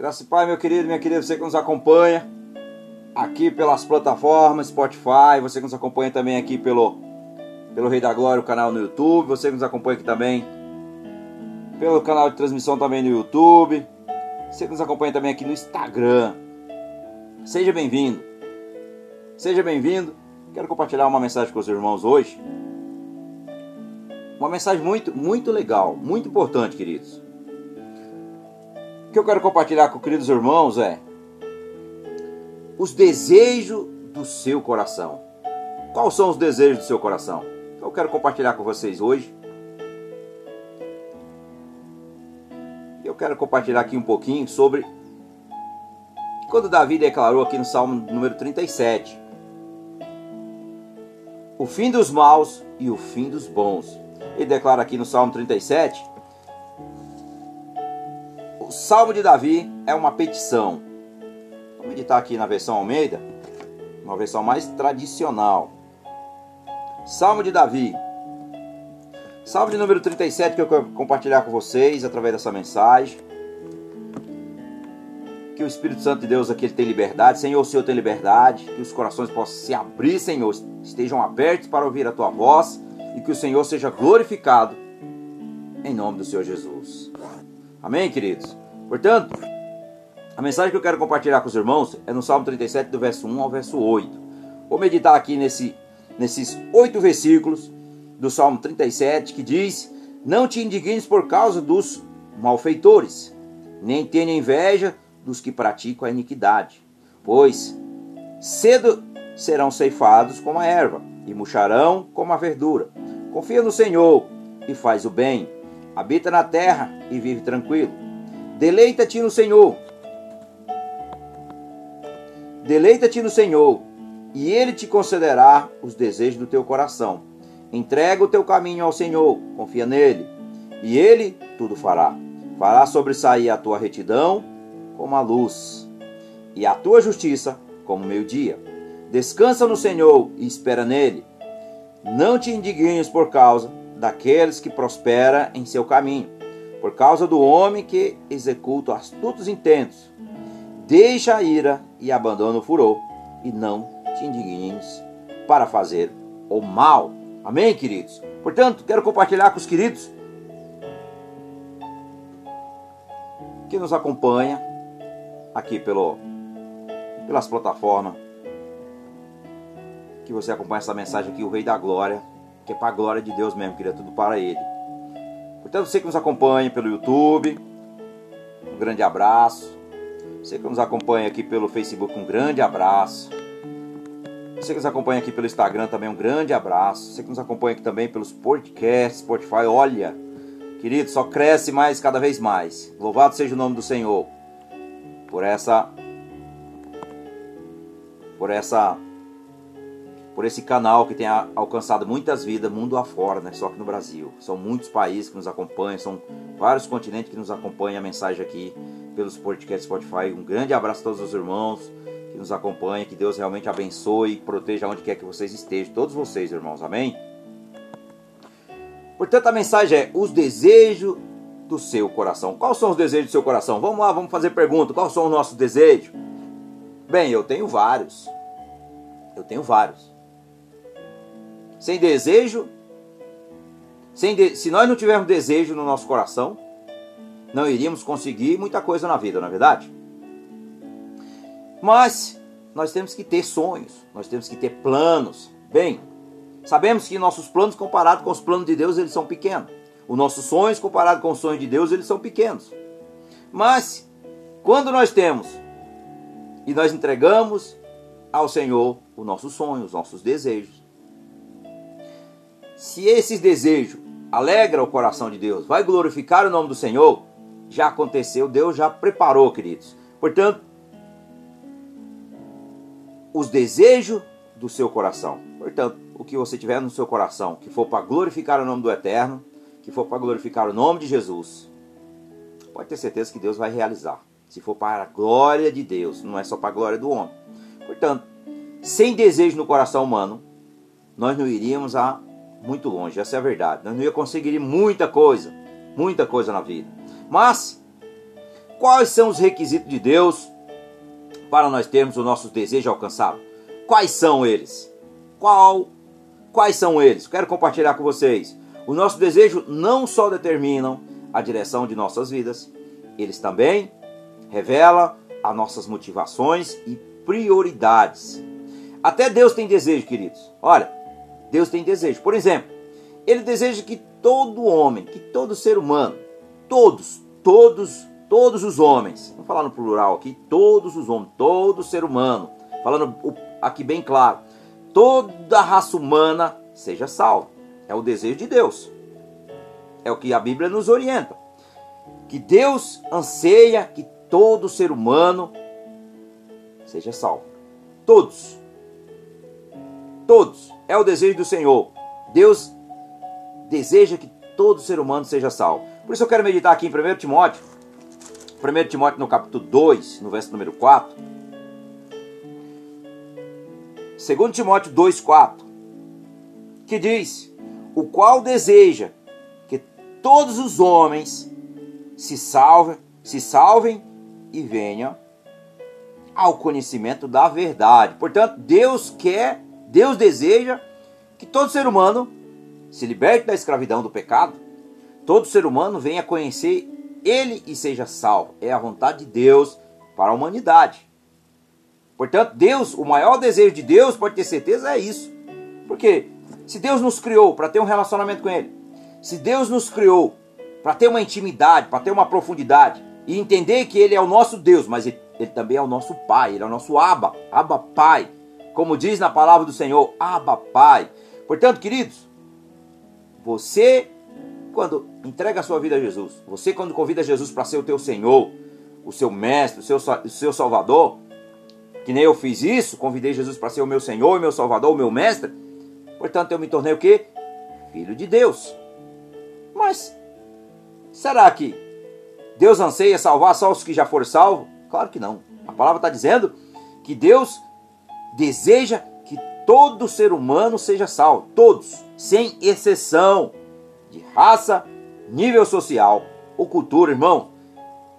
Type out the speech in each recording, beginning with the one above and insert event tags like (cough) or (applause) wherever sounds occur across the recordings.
Graça Pai, meu querido, minha querida, você que nos acompanha aqui pelas plataformas Spotify, você que nos acompanha também aqui pelo, pelo Rei da Glória, o canal no YouTube, você que nos acompanha aqui também pelo canal de transmissão também no YouTube, você que nos acompanha também aqui no Instagram. Seja bem-vindo. Seja bem-vindo. Quero compartilhar uma mensagem com os irmãos hoje. Uma mensagem muito, muito legal, muito importante, queridos. Que eu quero compartilhar com queridos irmãos é os desejos do seu coração. Quais são os desejos do seu coração? Eu quero compartilhar com vocês hoje. Eu quero compartilhar aqui um pouquinho sobre quando Davi declarou aqui no Salmo número 37: O fim dos maus e o fim dos bons. Ele declara aqui no Salmo 37 o Salmo de Davi é uma petição. Vamos meditar aqui na versão Almeida, uma versão mais tradicional. Salmo de Davi. Salmo de número 37 que eu quero compartilhar com vocês através dessa mensagem. Que o Espírito Santo de Deus aqui ele tem liberdade. Senhor, o Senhor tem liberdade. Que os corações possam se abrir, Senhor. Estejam abertos para ouvir a tua voz. E que o Senhor seja glorificado. Em nome do Senhor Jesus. Amém, queridos? Portanto, a mensagem que eu quero compartilhar com os irmãos é no Salmo 37, do verso 1 ao verso 8. Vou meditar aqui nesse, nesses oito versículos do Salmo 37, que diz: Não te indignes por causa dos malfeitores, nem tenha inveja dos que praticam a iniquidade, pois cedo serão ceifados como a erva, e murcharão como a verdura. Confia no Senhor e faz o bem, habita na terra e vive tranquilo. Deleita-te no Senhor. Deleita-te no Senhor, e Ele te concederá os desejos do teu coração. Entrega o teu caminho ao Senhor, confia nele, e Ele tudo fará. Fará sobressair a tua retidão como a luz, e a tua justiça como o meio-dia. Descansa no Senhor e espera nele. Não te indignes por causa daqueles que prosperam em seu caminho por causa do homem que executa astutos intentos. Deixa a ira e abandona o furor, e não te indignes para fazer o mal. Amém, queridos? Portanto, quero compartilhar com os queridos que nos acompanha aqui pelo, pelas plataformas. Que você acompanha essa mensagem aqui, o Rei da Glória, que é para a glória de Deus mesmo, queria tudo para Ele. Portanto, você que nos acompanha pelo YouTube, um grande abraço. Você que nos acompanha aqui pelo Facebook, um grande abraço. Você que nos acompanha aqui pelo Instagram também, um grande abraço. Você que nos acompanha aqui também pelos podcasts, Spotify, olha, querido, só cresce mais cada vez mais. Louvado seja o nome do Senhor por essa por essa por esse canal que tem alcançado muitas vidas mundo afora, né? só que no Brasil. São muitos países que nos acompanham, são vários continentes que nos acompanham a mensagem aqui pelos podcasts Spotify. Um grande abraço a todos os irmãos que nos acompanham, que Deus realmente abençoe e proteja onde quer que vocês estejam, todos vocês, irmãos, amém? Portanto, a mensagem é os desejos do seu coração. Quais são os desejos do seu coração? Vamos lá, vamos fazer pergunta. Quais são os nossos desejos? Bem, eu tenho vários. Eu tenho vários sem desejo, sem de... se nós não tivermos desejo no nosso coração, não iríamos conseguir muita coisa na vida, não é verdade? Mas nós temos que ter sonhos, nós temos que ter planos. Bem, sabemos que nossos planos comparados com os planos de Deus, eles são pequenos. Os nossos sonhos comparados com os sonhos de Deus, eles são pequenos. Mas quando nós temos e nós entregamos ao Senhor os nossos sonhos, os nossos desejos, se esses desejos alegra o coração de Deus, vai glorificar o nome do Senhor, já aconteceu, Deus já preparou, queridos. Portanto, os desejos do seu coração. Portanto, o que você tiver no seu coração, que for para glorificar o nome do Eterno, que for para glorificar o nome de Jesus, pode ter certeza que Deus vai realizar. Se for para a glória de Deus, não é só para a glória do homem. Portanto, sem desejo no coração humano, nós não iríamos a muito longe, essa é a verdade. Nós não ia conseguir muita coisa, muita coisa na vida. Mas, Quais são os requisitos de Deus para nós termos o nosso desejo alcançado? Quais são eles? Qual, quais são eles? Quero compartilhar com vocês. O nosso desejo não só determinam a direção de nossas vidas, eles também revelam as nossas motivações e prioridades. Até Deus tem desejo, queridos. Olha, Deus tem desejo. Por exemplo, Ele deseja que todo homem, que todo ser humano, todos, todos, todos os homens, vamos falar no plural aqui, todos os homens, todo ser humano, falando aqui bem claro, toda raça humana seja salva. É o desejo de Deus. É o que a Bíblia nos orienta. Que Deus anseia que todo ser humano seja salvo. Todos. Todos. É o desejo do Senhor. Deus deseja que todo ser humano seja salvo. Por isso eu quero meditar aqui em 1 Timóteo. 1 Timóteo no capítulo 2, no verso número 4. 2 Timóteo 2,4, que diz: O qual deseja que todos os homens se salvem, se salvem e venham ao conhecimento da verdade. Portanto, Deus quer, Deus deseja que todo ser humano se liberte da escravidão do pecado, todo ser humano venha conhecer Ele e seja salvo. É a vontade de Deus para a humanidade. Portanto, Deus, o maior desejo de Deus, pode ter certeza, é isso. Porque se Deus nos criou para ter um relacionamento com Ele, se Deus nos criou para ter uma intimidade, para ter uma profundidade, e entender que Ele é o nosso Deus, mas Ele, ele também é o nosso Pai, Ele é o nosso Abba, Abba Pai. Como diz na palavra do Senhor, Abba Pai. Portanto, queridos, você, quando entrega a sua vida a Jesus, você, quando convida Jesus para ser o teu Senhor, o seu Mestre, o seu, o seu Salvador, que nem eu fiz isso, convidei Jesus para ser o meu Senhor, o meu Salvador, o meu Mestre. Portanto, eu me tornei o quê? Filho de Deus. Mas, será que Deus anseia salvar só os que já foram salvos? Claro que não. A palavra está dizendo que Deus deseja que todo ser humano seja salvo. Todos, sem exceção de raça, nível social ou cultura, irmão.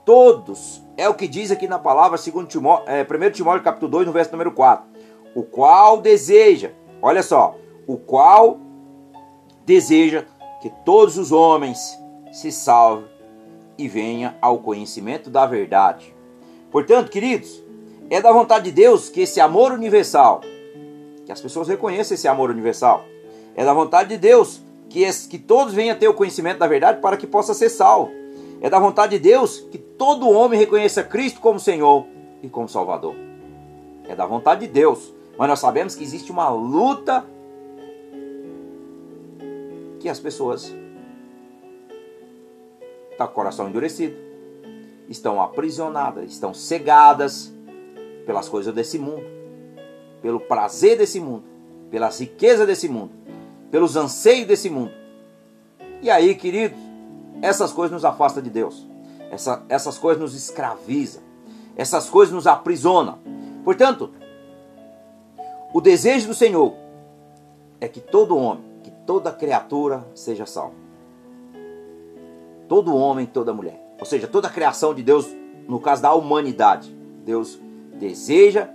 Todos é o que diz aqui na palavra, segundo Timó, é, 1 Timóteo capítulo 2, no verso número 4. O qual deseja, olha só, o qual deseja que todos os homens se salvem e venham ao conhecimento da verdade. Portanto, queridos, é da vontade de Deus que esse amor universal, que as pessoas reconheçam esse amor universal, é da vontade de Deus que, que todos venham ter o conhecimento da verdade para que possa ser salvo. É da vontade de Deus que todo homem reconheça Cristo como Senhor e como Salvador. É da vontade de Deus. Mas nós sabemos que existe uma luta que as pessoas estão com o coração endurecido, estão aprisionadas, estão cegadas pelas coisas desse mundo, pelo prazer desse mundo, pelas riquezas desse mundo, pelos anseios desse mundo. E aí, queridos, essas coisas nos afastam de Deus. Essa, essas coisas nos escravizam. Essas coisas nos aprisionam. Portanto, o desejo do Senhor é que todo homem, que toda criatura seja salvo. Todo homem, toda mulher. Ou seja, toda a criação de Deus, no caso da humanidade. Deus deseja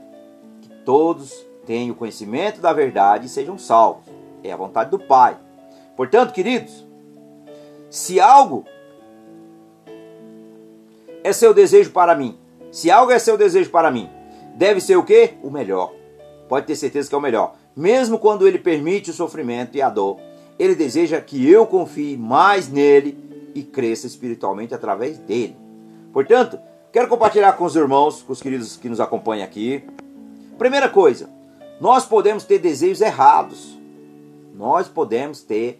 que todos tenham o conhecimento da verdade e sejam salvos. É a vontade do Pai. Portanto, queridos, se algo é seu desejo para mim, se algo é seu desejo para mim, deve ser o quê? O melhor. Pode ter certeza que é o melhor. Mesmo quando ele permite o sofrimento e a dor, ele deseja que eu confie mais nele e cresça espiritualmente através dele. Portanto, quero compartilhar com os irmãos, com os queridos que nos acompanham aqui. Primeira coisa, nós podemos ter desejos errados. Nós podemos ter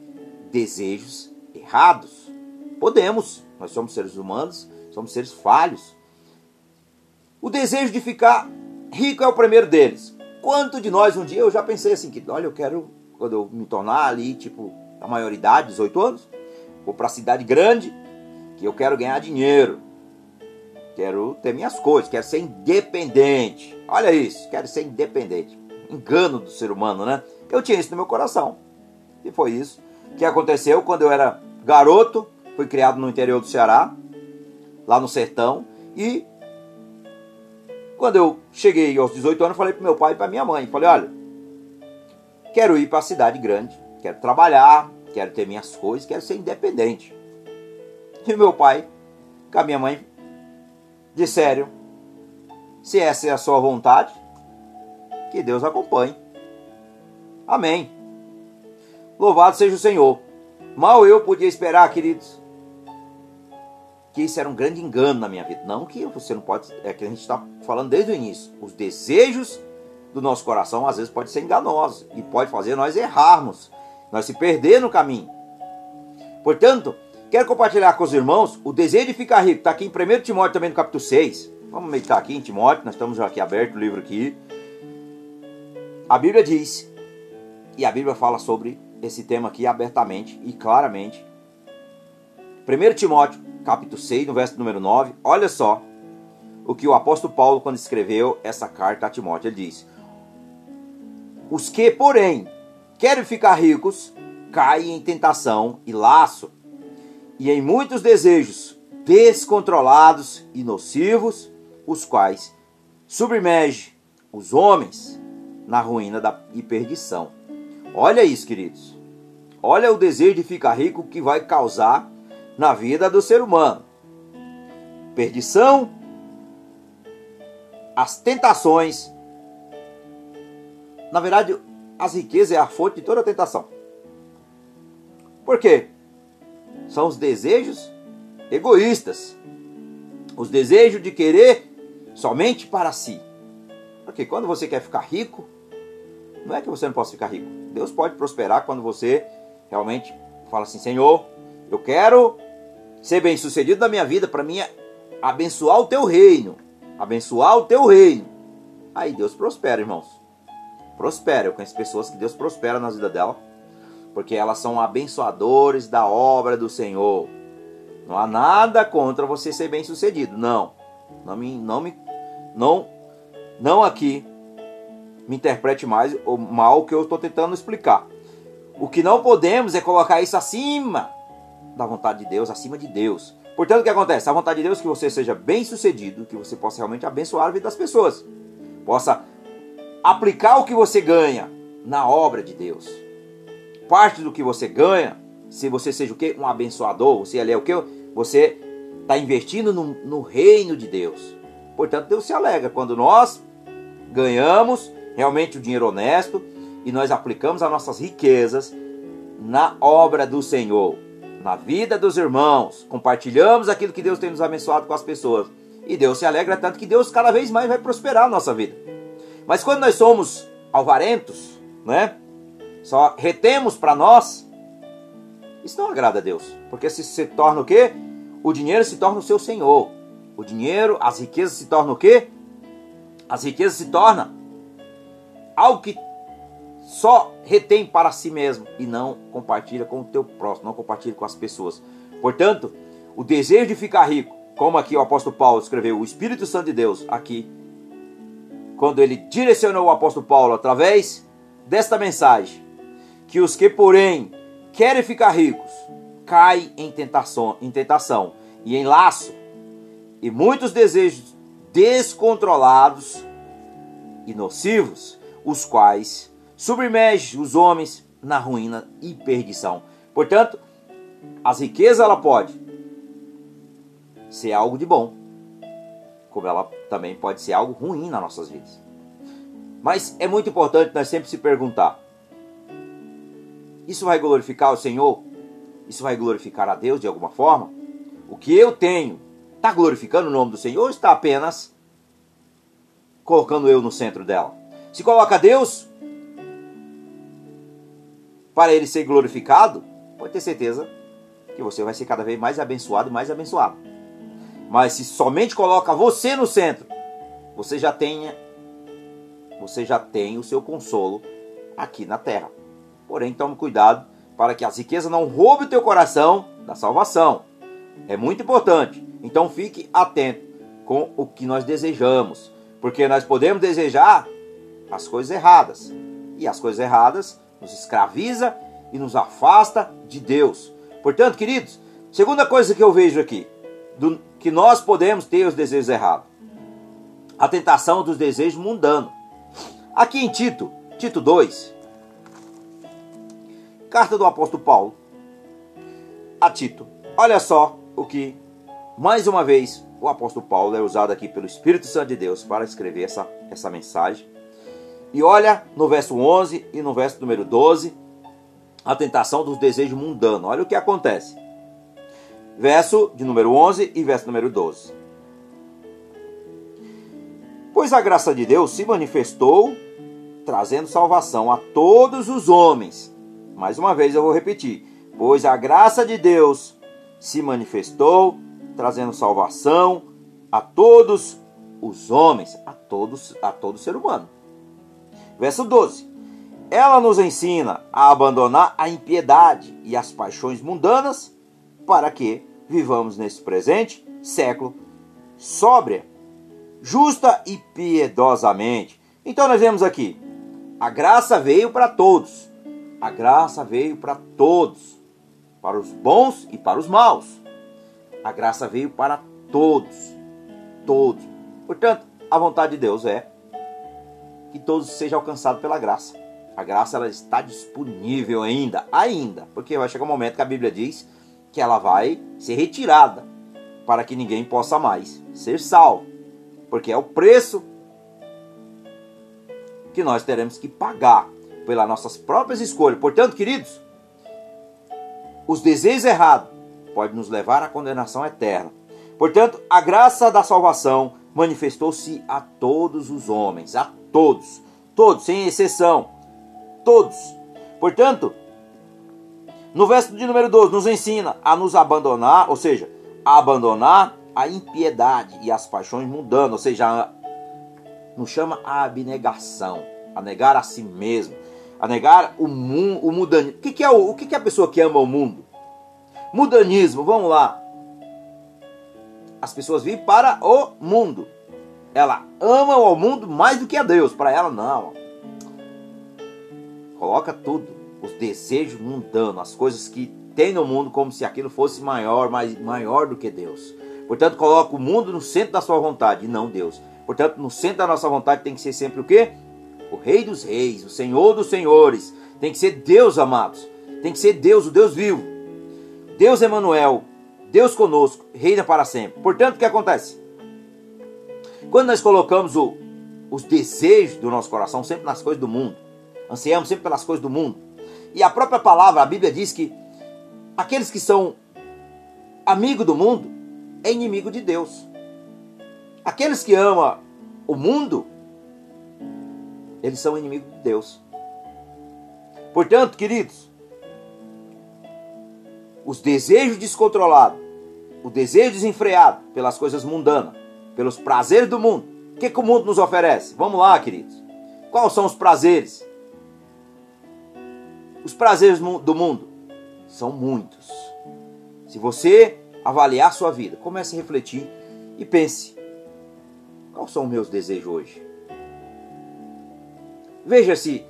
desejos errados? Podemos, nós somos seres humanos, somos seres falhos. O desejo de ficar rico é o primeiro deles. Quanto de nós um dia eu já pensei assim que, olha, eu quero quando eu me tornar ali, tipo, a maioridade, 18 anos, vou para a cidade grande, que eu quero ganhar dinheiro. Quero ter minhas coisas, quero ser independente. Olha isso, quero ser independente. Engano do ser humano, né? Eu tinha isso no meu coração. E foi isso que aconteceu quando eu era garoto, fui criado no interior do Ceará, lá no sertão, E quando eu cheguei aos 18 anos, falei para meu pai e para minha mãe, falei, olha, quero ir para a cidade grande, quero trabalhar, quero ter minhas coisas, quero ser independente. E meu pai, com a minha mãe, disseram, se essa é a sua vontade, que Deus acompanhe. Amém. Louvado seja o Senhor. Mal eu podia esperar, queridos, que isso era um grande engano na minha vida. Não que você não pode, é que a gente está falando desde o início. Os desejos do nosso coração às vezes pode ser enganosos e pode fazer nós errarmos, nós se perder no caminho. Portanto, quero compartilhar com os irmãos o desejo de ficar rico. Está aqui em 1 Timóteo também no capítulo 6. Vamos meditar aqui em Timóteo, nós estamos aqui aberto o livro aqui. A Bíblia diz, e a Bíblia fala sobre esse tema aqui abertamente e claramente. 1 Timóteo capítulo 6, no verso número 9, olha só o que o apóstolo Paulo, quando escreveu essa carta a Timóteo, ele diz: Os que, porém, querem ficar ricos, caem em tentação e laço, e em muitos desejos descontrolados e nocivos, os quais submergem os homens na ruína da e perdição. Olha isso, queridos. Olha o desejo de ficar rico que vai causar na vida do ser humano. Perdição, as tentações. Na verdade, as riquezas é a fonte de toda a tentação. Por quê? São os desejos egoístas. Os desejos de querer somente para si. Porque quando você quer ficar rico, não é que você não possa ficar rico. Deus pode prosperar quando você realmente fala assim: Senhor, eu quero ser bem sucedido na minha vida, para mim abençoar o teu reino. Abençoar o teu reino. Aí Deus prospera, irmãos. Prospera. Eu conheço pessoas que Deus prospera na vida dela, porque elas são abençoadores da obra do Senhor. Não há nada contra você ser bem sucedido. Não. Não me, não me, não, não aqui me interprete mais ou mal que eu estou tentando explicar. O que não podemos é colocar isso acima da vontade de Deus acima de Deus. Portanto, o que acontece? A vontade de Deus é que você seja bem sucedido, que você possa realmente abençoar a vida das pessoas. Possa aplicar o que você ganha na obra de Deus. Parte do que você ganha, se você seja o quê? Um abençoador, você ali é o quê? Você está investindo no, no reino de Deus. Portanto, Deus se alegra quando nós ganhamos realmente o dinheiro honesto e nós aplicamos as nossas riquezas na obra do Senhor na vida dos irmãos, compartilhamos aquilo que Deus tem nos abençoado com as pessoas. E Deus se alegra tanto que Deus cada vez mais vai prosperar a nossa vida. Mas quando nós somos alvarentos, né? Só retemos para nós, isso não agrada a Deus. Porque se se torna o quê? O dinheiro se torna o seu senhor. O dinheiro, as riquezas se tornam o quê? As riquezas se tornam algo que só retém para si mesmo e não compartilha com o teu próximo, não compartilha com as pessoas. Portanto, o desejo de ficar rico, como aqui o apóstolo Paulo escreveu, o Espírito Santo de Deus aqui, quando ele direcionou o apóstolo Paulo através desta mensagem, que os que porém querem ficar ricos, caem em tentação, em tentação e em laço, e muitos desejos descontrolados e nocivos, os quais submerge os homens na ruína e perdição. Portanto, as riquezas ela pode ser algo de bom, como ela também pode ser algo ruim nas nossas vidas. Mas é muito importante nós sempre se perguntar: isso vai glorificar o Senhor? Isso vai glorificar a Deus de alguma forma? O que eu tenho está glorificando o nome do Senhor ou está apenas colocando eu no centro dela? Se coloca Deus, para ele ser glorificado, pode ter certeza que você vai ser cada vez mais abençoado e mais abençoado. Mas se somente coloca você no centro, você já tem você já tem o seu consolo aqui na terra. Porém, tome cuidado para que as riquezas não roubem o teu coração da salvação. É muito importante. Então fique atento com o que nós desejamos, porque nós podemos desejar as coisas erradas. E as coisas erradas nos escraviza e nos afasta de Deus. Portanto, queridos, segunda coisa que eu vejo aqui, do, que nós podemos ter os desejos errados. A tentação dos desejos mundanos. Aqui em Tito, Tito 2, carta do apóstolo Paulo a Tito. Olha só o que, mais uma vez, o apóstolo Paulo é usado aqui pelo Espírito Santo de Deus para escrever essa, essa mensagem. E olha no verso 11 e no verso número 12, a tentação dos desejos mundanos. Olha o que acontece. Verso de número 11 e verso número 12. Pois a graça de Deus se manifestou trazendo salvação a todos os homens. Mais uma vez eu vou repetir. Pois a graça de Deus se manifestou trazendo salvação a todos os homens, a todos, a todo ser humano. Verso 12. Ela nos ensina a abandonar a impiedade e as paixões mundanas para que vivamos nesse presente século sóbria, justa e piedosamente. Então nós vemos aqui, a graça veio para todos. A graça veio para todos, para os bons e para os maus. A graça veio para todos, todos. Portanto, a vontade de Deus é que todos sejam alcançados pela graça. A graça ela está disponível ainda, ainda, porque vai chegar um momento que a Bíblia diz que ela vai ser retirada para que ninguém possa mais ser salvo, porque é o preço que nós teremos que pagar pelas nossas próprias escolhas. Portanto, queridos, os desejos errados pode nos levar à condenação eterna. Portanto, a graça da salvação manifestou-se a todos os homens, a todos, todos, sem exceção, todos. Portanto, no verso de número 12, nos ensina a nos abandonar, ou seja, a abandonar a impiedade e as paixões mundanas, ou seja, nos chama a abnegação, a negar a si mesmo, a negar o, mundo, o mudanismo. O que, que é o, o que, que é a pessoa que ama o mundo? Mudanismo, vamos lá. As pessoas vivem para o mundo. Ela ama o mundo mais do que a Deus. Para ela, não. Coloca tudo. Os desejos mundanos, as coisas que tem no mundo, como se aquilo fosse maior, mais, maior do que Deus. Portanto, coloca o mundo no centro da sua vontade e não Deus. Portanto, no centro da nossa vontade tem que ser sempre o quê? O Rei dos Reis, o Senhor dos Senhores. Tem que ser Deus, amados. Tem que ser Deus, o Deus vivo. Deus Emanuel, Deus conosco, reina para sempre. Portanto, o que acontece? Quando nós colocamos o, os desejos do nosso coração sempre nas coisas do mundo, ansiamos sempre pelas coisas do mundo, e a própria palavra, a Bíblia diz que aqueles que são amigo do mundo é inimigo de Deus. Aqueles que amam o mundo, eles são inimigos de Deus. Portanto, queridos, os desejos descontrolados, o desejo desenfreado pelas coisas mundanas, pelos prazeres do mundo. O que, que o mundo nos oferece? Vamos lá, queridos. Quais são os prazeres? Os prazeres do mundo são muitos. Se você avaliar sua vida, comece a refletir e pense: quais são os meus desejos hoje? Veja se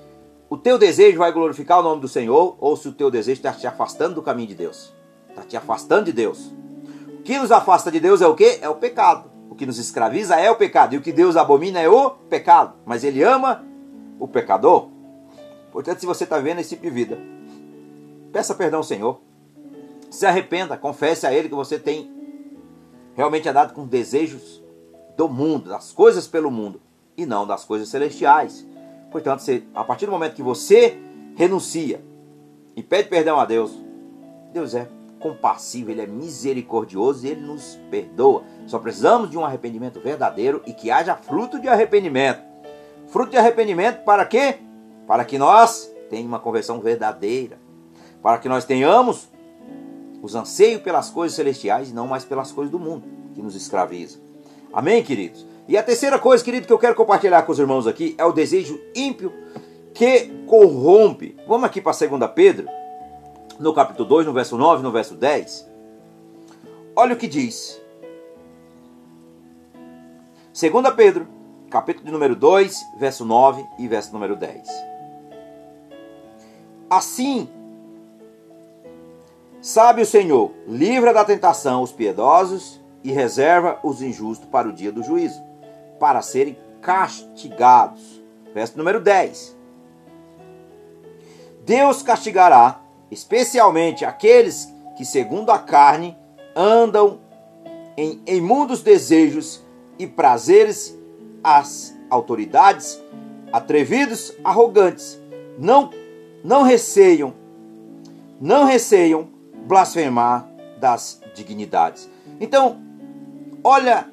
o teu desejo vai glorificar o nome do Senhor ou se o teu desejo está te afastando do caminho de Deus. Está te afastando de Deus. O que nos afasta de Deus é o que? É o pecado. O que nos escraviza é o pecado. E o que Deus abomina é o pecado. Mas Ele ama o pecador. Portanto, se você está vendo esse tipo de vida, peça perdão ao Senhor. Se arrependa, confesse a Ele que você tem realmente andado com desejos do mundo, das coisas pelo mundo, e não das coisas celestiais. Portanto, a partir do momento que você renuncia e pede perdão a Deus, Deus é compassivo, Ele é misericordioso e Ele nos perdoa. Só precisamos de um arrependimento verdadeiro e que haja fruto de arrependimento. Fruto de arrependimento para quê? Para que nós tenhamos uma conversão verdadeira. Para que nós tenhamos os anseios pelas coisas celestiais e não mais pelas coisas do mundo que nos escraviza. Amém, queridos? E a terceira coisa, querido, que eu quero compartilhar com os irmãos aqui é o desejo ímpio que corrompe. Vamos aqui para 2 Pedro, no capítulo 2, no verso 9, no verso 10. Olha o que diz. 2 Pedro, capítulo de número 2, verso 9 e verso número 10. Assim, sabe o Senhor, livra da tentação os piedosos e reserva os injustos para o dia do juízo, para serem castigados. Verso número 10. Deus castigará especialmente aqueles que, segundo a carne, andam em imundos desejos e prazeres, as autoridades, atrevidos, arrogantes, não, não receiam, não receiam blasfemar das dignidades. Então, olha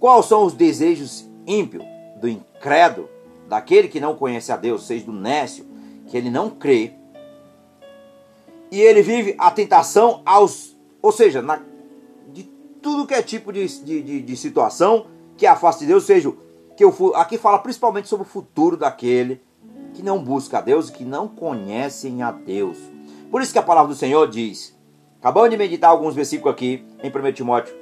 quais são os desejos ímpios do incrédulo, daquele que não conhece a Deus, seja do nécio, que ele não crê, e ele vive a tentação aos, ou seja, na, de tudo que é tipo de, de, de, situação que afasta de Deus, seja que eu aqui fala principalmente sobre o futuro daquele que não busca a Deus e que não conhecem a Deus. Por isso que a palavra do Senhor diz, acabamos de meditar alguns versículos aqui em 1 Timóteo,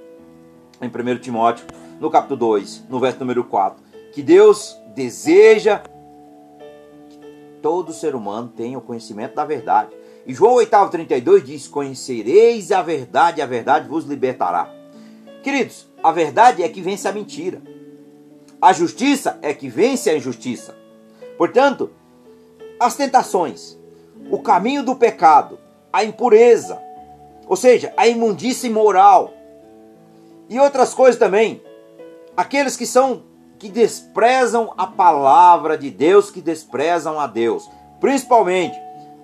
em 1 Timóteo, no capítulo 2, no verso número 4, que Deus deseja que todo ser humano tenha o conhecimento da verdade. E João 8,32 diz: Conhecereis a verdade, a verdade vos libertará. Queridos, a verdade é que vence a mentira. A justiça é que vence a injustiça. Portanto, as tentações, o caminho do pecado, a impureza, ou seja, a imundícia imoral e outras coisas também, aqueles que são que desprezam a palavra de Deus, que desprezam a Deus, principalmente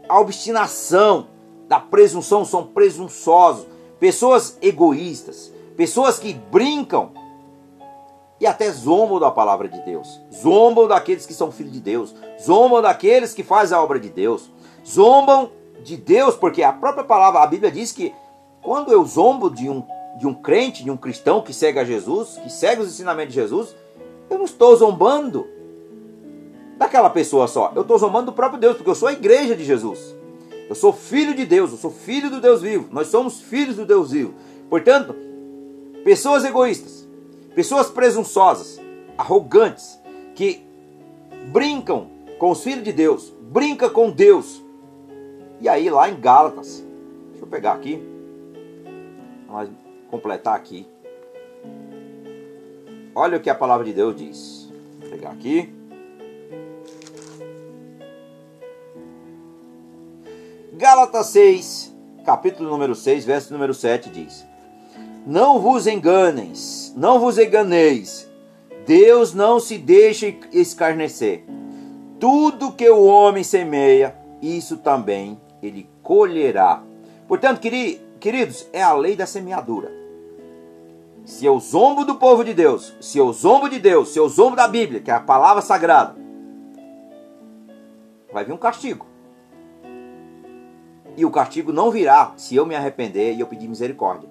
a obstinação da presunção, são presunçosos, pessoas egoístas, pessoas que brincam e até zombam da palavra de Deus, zombam daqueles que são filhos de Deus, zombam daqueles que fazem a obra de Deus, zombam de Deus, porque a própria palavra, a Bíblia diz que quando eu zombo de um, de um crente, de um cristão que segue a Jesus, que segue os ensinamentos de Jesus, eu não estou zombando daquela pessoa só. Eu estou zombando do próprio Deus, porque eu sou a igreja de Jesus. Eu sou filho de Deus, eu sou filho do Deus vivo. Nós somos filhos do Deus vivo. Portanto, pessoas egoístas, pessoas presunçosas, arrogantes, que brincam com os filhos de Deus, brinca com Deus. E aí lá em Gálatas, deixa eu pegar aqui, completar aqui. Olha o que a palavra de Deus diz. Vou pegar aqui. Gálatas 6, capítulo número 6, verso número 7 diz: Não vos enganeis, não vos enganeis. Deus não se deixa escarnecer. Tudo que o homem semeia, isso também ele colherá. Portanto, queridos, é a lei da semeadura. Se eu zombo do povo de Deus, se eu zombo de Deus, se eu zombo da Bíblia, que é a palavra sagrada, vai vir um castigo. E o castigo não virá se eu me arrepender e eu pedir misericórdia.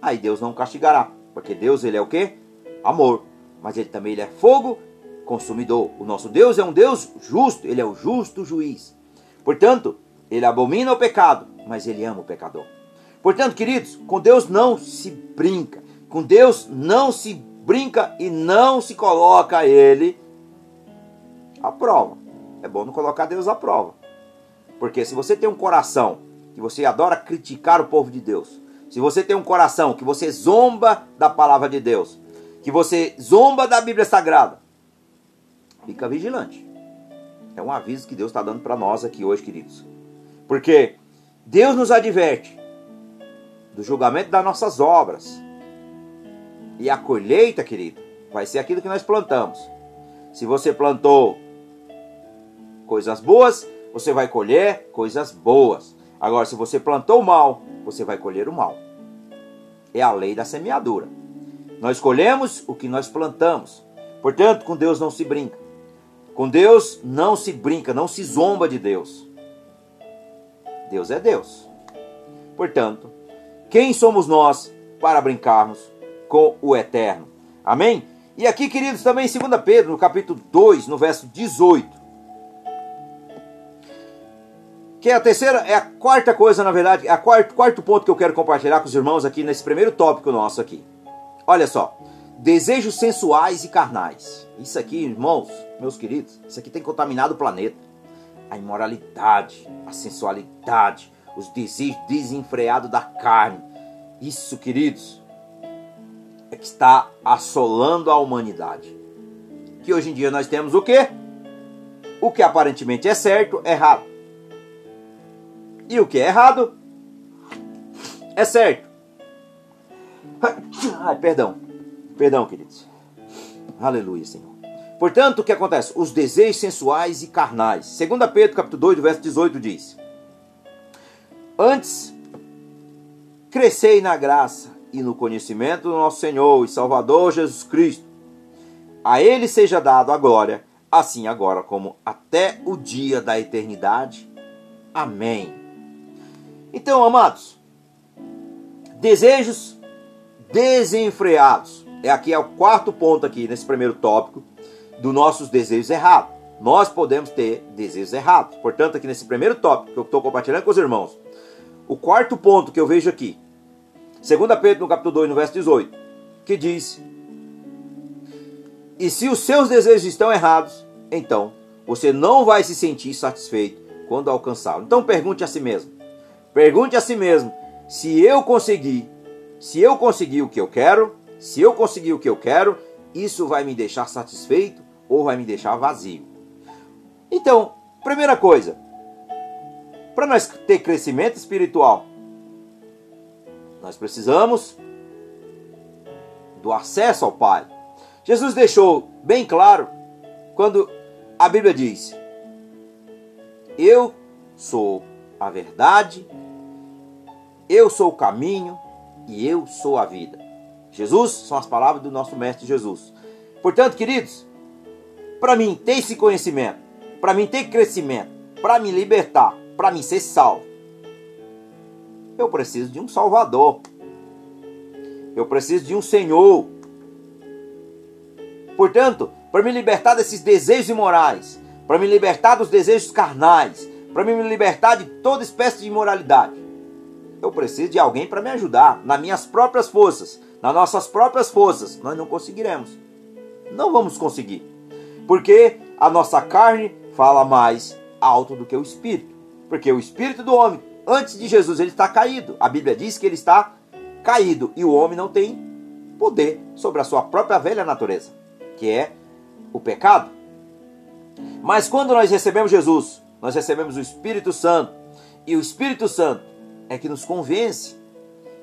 Aí Deus não castigará, porque Deus ele é o que? Amor. Mas ele também ele é fogo consumidor. O nosso Deus é um Deus justo, ele é o justo juiz. Portanto, ele abomina o pecado, mas ele ama o pecador. Portanto, queridos, com Deus não se brinca. Com Deus não se brinca e não se coloca ele à prova. É bom não colocar Deus à prova. Porque se você tem um coração que você adora criticar o povo de Deus, se você tem um coração que você zomba da palavra de Deus, que você zomba da Bíblia Sagrada, fica vigilante. É um aviso que Deus está dando para nós aqui hoje, queridos. Porque Deus nos adverte do julgamento das nossas obras. E a colheita, querido, vai ser aquilo que nós plantamos. Se você plantou coisas boas, você vai colher coisas boas. Agora, se você plantou mal, você vai colher o mal. É a lei da semeadura. Nós colhemos o que nós plantamos. Portanto, com Deus não se brinca. Com Deus não se brinca, não se zomba de Deus. Deus é Deus. Portanto, quem somos nós para brincarmos com o eterno? Amém? E aqui, queridos, também em 2 Pedro, no capítulo 2, no verso 18 que é a terceira, é a quarta coisa, na verdade, é o quarto, quarto ponto que eu quero compartilhar com os irmãos aqui nesse primeiro tópico nosso aqui. Olha só, desejos sensuais e carnais. Isso aqui, irmãos, meus queridos, isso aqui tem contaminado o planeta. A imoralidade, a sensualidade, os desejos desenfreados da carne. Isso, queridos, é que está assolando a humanidade. Que hoje em dia nós temos o quê? O que aparentemente é certo, é errado. E o que é errado é certo. (laughs) Ai, perdão. Perdão, queridos. Aleluia, Senhor. Portanto, o que acontece? Os desejos sensuais e carnais. 2 Pedro, capítulo 2, verso 18 diz: Antes, crescei na graça e no conhecimento do nosso Senhor e Salvador Jesus Cristo. A Ele seja dado a glória, assim agora como até o dia da eternidade. Amém. Então, amados, desejos desenfreados. É aqui é o quarto ponto aqui nesse primeiro tópico dos nossos desejos errados. Nós podemos ter desejos errados. Portanto, aqui nesse primeiro tópico que eu estou compartilhando com os irmãos, o quarto ponto que eu vejo aqui, 2 Pedro no capítulo 2, no verso 18, que diz: E se os seus desejos estão errados, então você não vai se sentir satisfeito quando alcançá-lo. Então pergunte a si mesmo. Pergunte a si mesmo se eu conseguir, se eu conseguir o que eu quero, se eu conseguir o que eu quero, isso vai me deixar satisfeito ou vai me deixar vazio? Então, primeira coisa, para nós ter crescimento espiritual, nós precisamos do acesso ao Pai. Jesus deixou bem claro quando a Bíblia diz: Eu sou a verdade, eu sou o caminho e eu sou a vida. Jesus são as palavras do nosso Mestre Jesus. Portanto, queridos, para mim ter esse conhecimento, para mim ter crescimento, para me libertar, para mim ser salvo, eu preciso de um Salvador. Eu preciso de um Senhor. Portanto, para me libertar desses desejos imorais, para me libertar dos desejos carnais, para me libertar de toda espécie de imoralidade, eu preciso de alguém para me ajudar nas minhas próprias forças, nas nossas próprias forças. Nós não conseguiremos. Não vamos conseguir. Porque a nossa carne fala mais alto do que o espírito. Porque o espírito do homem, antes de Jesus, ele está caído. A Bíblia diz que ele está caído e o homem não tem poder sobre a sua própria velha natureza, que é o pecado. Mas quando nós recebemos Jesus, nós recebemos o Espírito Santo, e o Espírito Santo é que nos convence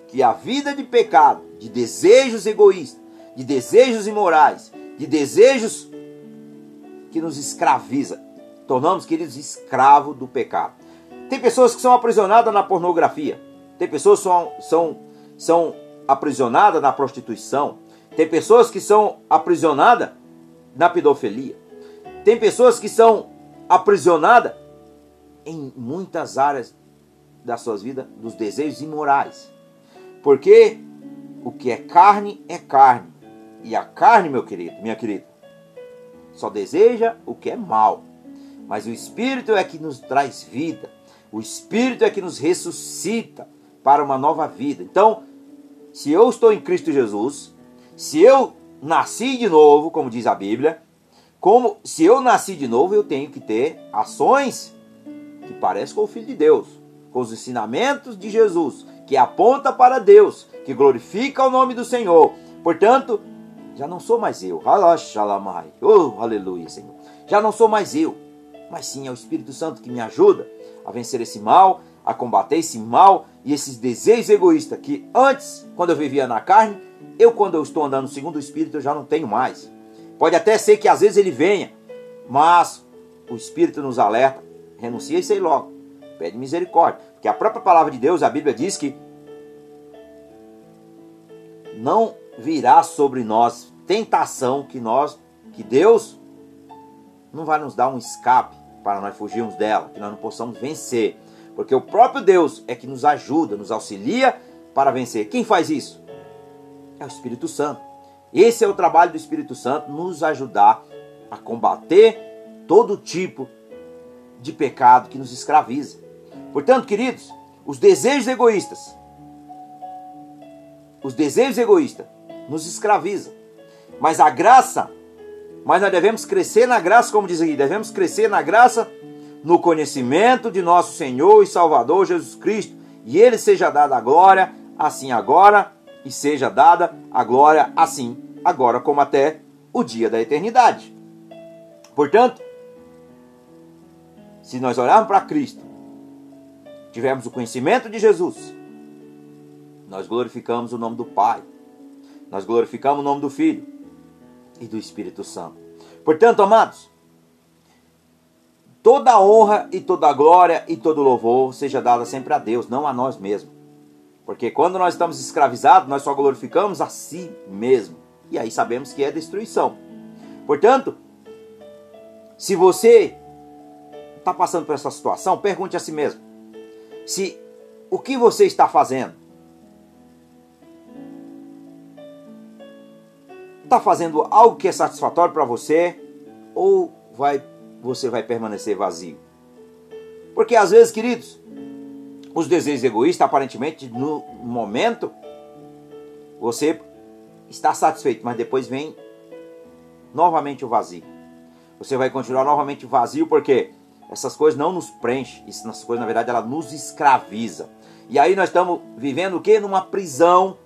que a vida de pecado, de desejos egoístas, de desejos imorais, de desejos que nos escraviza, tornamos, queridos, escravos do pecado. Tem pessoas que são aprisionadas na pornografia, tem pessoas que são, são, são aprisionadas na prostituição, tem pessoas que são aprisionadas na pedofilia, tem pessoas que são aprisionadas em muitas áreas das suas vidas dos desejos imorais. Porque o que é carne é carne. E a carne, meu querido, minha querida, só deseja o que é mal. Mas o Espírito é que nos traz vida. O Espírito é que nos ressuscita para uma nova vida. Então, se eu estou em Cristo Jesus, se eu nasci de novo, como diz a Bíblia, como se eu nasci de novo, eu tenho que ter ações que parecem com o Filho de Deus, com os ensinamentos de Jesus, que aponta para Deus, que glorifica o nome do Senhor. Portanto, já não sou mais eu. Oh, aleluia, Senhor. Já não sou mais eu, mas sim é o Espírito Santo que me ajuda a vencer esse mal, a combater esse mal e esses desejos egoístas que antes, quando eu vivia na carne, eu quando eu estou andando segundo o Espírito, eu já não tenho mais. Pode até ser que às vezes ele venha, mas o Espírito nos alerta, renuncia e sei logo. Pede misericórdia. Porque a própria palavra de Deus, a Bíblia diz que não virá sobre nós tentação que nós, que Deus não vai nos dar um escape para nós fugirmos dela, que nós não possamos vencer. Porque o próprio Deus é que nos ajuda, nos auxilia para vencer. Quem faz isso? É o Espírito Santo. Esse é o trabalho do Espírito Santo, nos ajudar a combater todo tipo de pecado que nos escraviza. Portanto, queridos, os desejos egoístas, os desejos egoístas nos escravizam. Mas a graça, mas nós devemos crescer na graça, como diz aqui, devemos crescer na graça no conhecimento de nosso Senhor e Salvador Jesus Cristo, e ele seja dada a glória, assim agora e seja dada a glória assim, agora como até o dia da eternidade. Portanto, se nós olharmos para Cristo, tivermos o conhecimento de Jesus, nós glorificamos o nome do Pai, nós glorificamos o nome do Filho e do Espírito Santo. Portanto, amados, toda honra e toda glória e todo louvor seja dada sempre a Deus, não a nós mesmos. Porque quando nós estamos escravizados, nós só glorificamos a si mesmo. E aí sabemos que é destruição. Portanto, se você está passando por essa situação, pergunte a si mesmo: se o que você está fazendo está fazendo algo que é satisfatório para você ou vai você vai permanecer vazio? Porque às vezes, queridos, os desejos egoístas, aparentemente, no momento, você está satisfeito, mas depois vem novamente o vazio. Você vai continuar novamente vazio porque essas coisas não nos preenchem, essas coisas na verdade ela nos escraviza. E aí nós estamos vivendo o que? Numa prisão.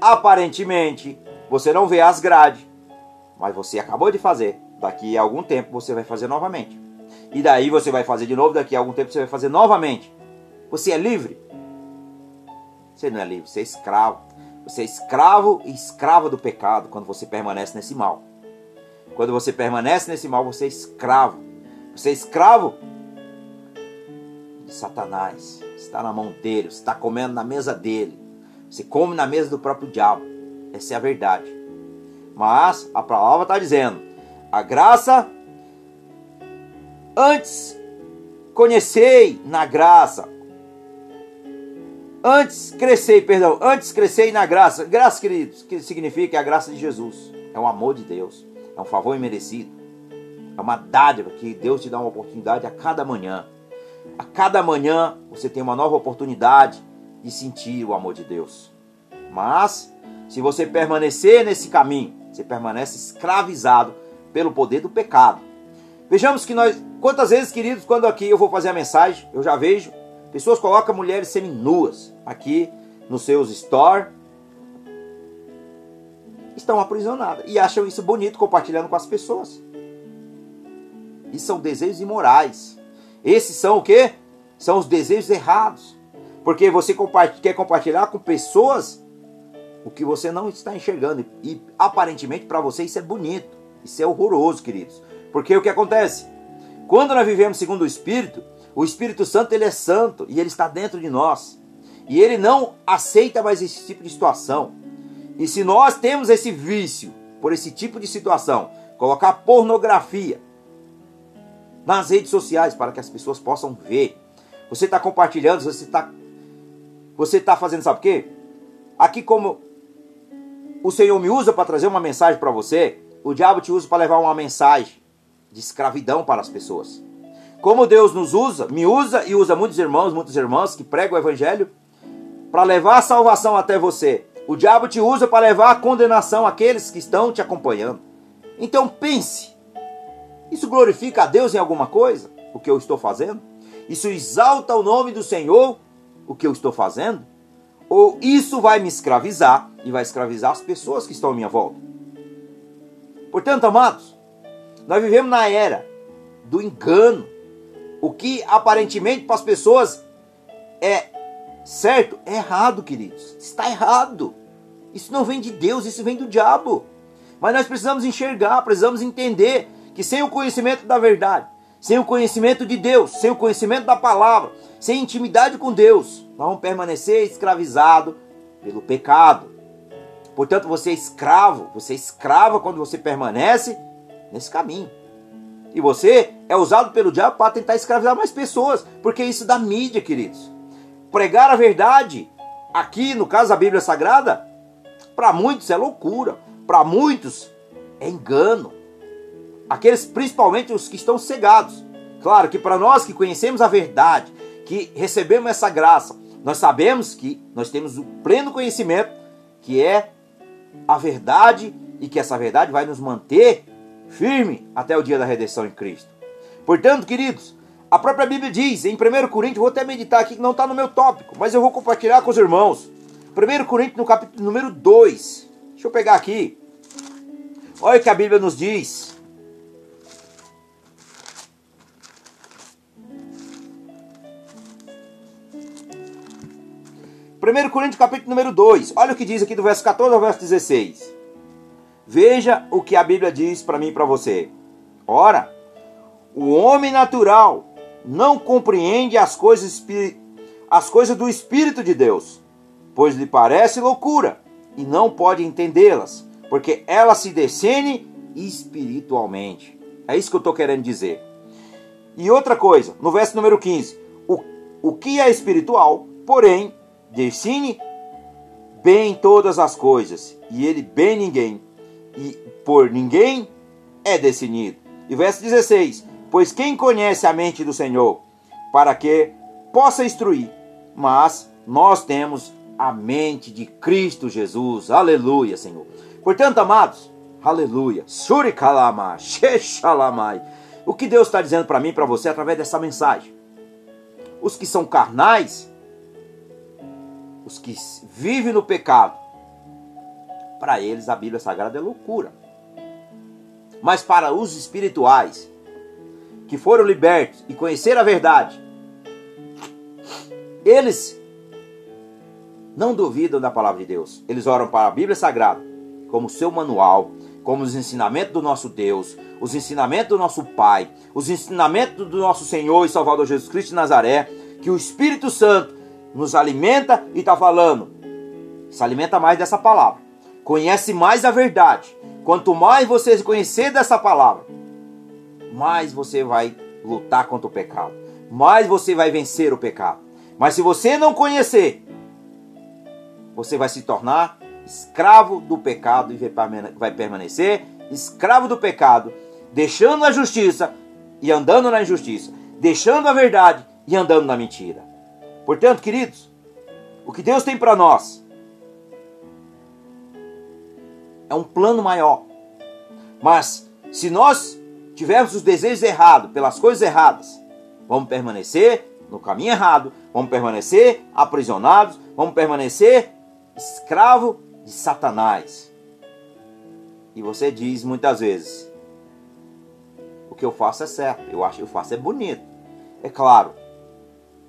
Aparentemente, você não vê as grades, mas você acabou de fazer. Daqui a algum tempo você vai fazer novamente. E daí você vai fazer de novo, daqui a algum tempo você vai fazer novamente. Você é livre? Você não é livre, você é escravo. Você é escravo e escrava do pecado quando você permanece nesse mal. Quando você permanece nesse mal, você é escravo. Você é escravo de Satanás. Está na mão dele, está comendo na mesa dele. Você come na mesa do próprio diabo. Essa é a verdade. Mas a palavra está dizendo: a graça antes conhecei na graça. Antes crescei, perdão, antes crescei na graça. Graça, queridos, que significa a graça de Jesus. É o amor de Deus. É um favor imerecido. É uma dádiva que Deus te dá uma oportunidade a cada manhã. A cada manhã você tem uma nova oportunidade de sentir o amor de Deus. Mas, se você permanecer nesse caminho, você permanece escravizado pelo poder do pecado. Vejamos que nós, quantas vezes, queridos, quando aqui eu vou fazer a mensagem, eu já vejo pessoas colocam mulheres seminuas aqui nos seus store, estão aprisionadas e acham isso bonito compartilhando com as pessoas. Isso são desejos imorais. Esses são o que? São os desejos errados. Porque você quer compartilhar com pessoas o que você não está enxergando. E aparentemente para você isso é bonito. Isso é horroroso, queridos. Porque o que acontece? Quando nós vivemos segundo o Espírito, o Espírito Santo ele é santo e ele está dentro de nós. E ele não aceita mais esse tipo de situação. E se nós temos esse vício por esse tipo de situação, colocar pornografia nas redes sociais para que as pessoas possam ver. Você está compartilhando, você está você está fazendo sabe o quê? Aqui como o Senhor me usa para trazer uma mensagem para você, o diabo te usa para levar uma mensagem de escravidão para as pessoas. Como Deus nos usa, me usa e usa muitos irmãos, muitas irmãs que pregam o evangelho para levar a salvação até você. O diabo te usa para levar a condenação àqueles que estão te acompanhando. Então pense: isso glorifica a Deus em alguma coisa? O que eu estou fazendo? Isso exalta o nome do Senhor? O que eu estou fazendo? Ou isso vai me escravizar e vai escravizar as pessoas que estão à minha volta? Portanto, amados, nós vivemos na era do engano. O que aparentemente para as pessoas é certo, é errado, queridos. Está errado. Isso não vem de Deus, isso vem do diabo. Mas nós precisamos enxergar, precisamos entender que sem o conhecimento da verdade, sem o conhecimento de Deus, sem o conhecimento da palavra, sem intimidade com Deus, vamos permanecer escravizados pelo pecado. Portanto, você é escravo, você é escrava quando você permanece nesse caminho. E você é usado pelo diabo para tentar escravizar mais pessoas, porque isso dá mídia, queridos. Pregar a verdade, aqui no caso da Bíblia Sagrada, para muitos é loucura, para muitos é engano. Aqueles principalmente os que estão cegados. Claro que para nós que conhecemos a verdade, que recebemos essa graça, nós sabemos que nós temos o pleno conhecimento que é a verdade e que essa verdade vai nos manter firme até o dia da redenção em Cristo. Portanto, queridos, a própria Bíblia diz em 1 Coríntios, vou até meditar aqui que não está no meu tópico, mas eu vou compartilhar com os irmãos. 1 Coríntios no capítulo número 2. Deixa eu pegar aqui. Olha o que a Bíblia nos diz. Primeiro Coríntios capítulo número 2. Olha o que diz aqui do verso 14 ao verso 16. Veja o que a Bíblia diz para mim e para você. Ora, o homem natural não compreende as coisas, as coisas do Espírito de Deus, pois lhe parece loucura e não pode entendê-las, porque elas se descendem espiritualmente. É isso que eu estou querendo dizer. E outra coisa, no verso número 15: o, o que é espiritual, porém, descine bem todas as coisas, e ele bem ninguém, e por ninguém é definido. E verso 16: Pois quem conhece a mente do Senhor, para que possa instruir, mas nós temos a mente de Cristo Jesus. Aleluia, Senhor. Portanto, amados, aleluia. Surikalama, Sheshalamai. O que Deus está dizendo para mim e para você através dessa mensagem? Os que são carnais, os que vivem no pecado, para eles a Bíblia Sagrada é loucura. Mas para os espirituais, que foram libertos e conheceram a verdade, eles não duvidam da palavra de Deus. Eles oram para a Bíblia Sagrada como seu manual, como os ensinamentos do nosso Deus, os ensinamentos do nosso Pai, os ensinamentos do nosso Senhor e Salvador Jesus Cristo de Nazaré, que o Espírito Santo nos alimenta e está falando. Se alimenta mais dessa palavra. Conhece mais a verdade. Quanto mais você conhecer dessa palavra, mais você vai lutar contra o pecado. Mais você vai vencer o pecado. Mas se você não conhecer, você vai se tornar escravo do pecado e vai permanecer escravo do pecado, deixando a justiça e andando na injustiça, deixando a verdade e andando na mentira. Portanto, queridos, o que Deus tem para nós é um plano maior. Mas se nós tivermos os desejos errados, pelas coisas erradas, vamos permanecer no caminho errado, vamos permanecer aprisionados, vamos permanecer escravo de Satanás. E você diz muitas vezes: o que eu faço é certo, eu acho que eu faço é bonito. É claro,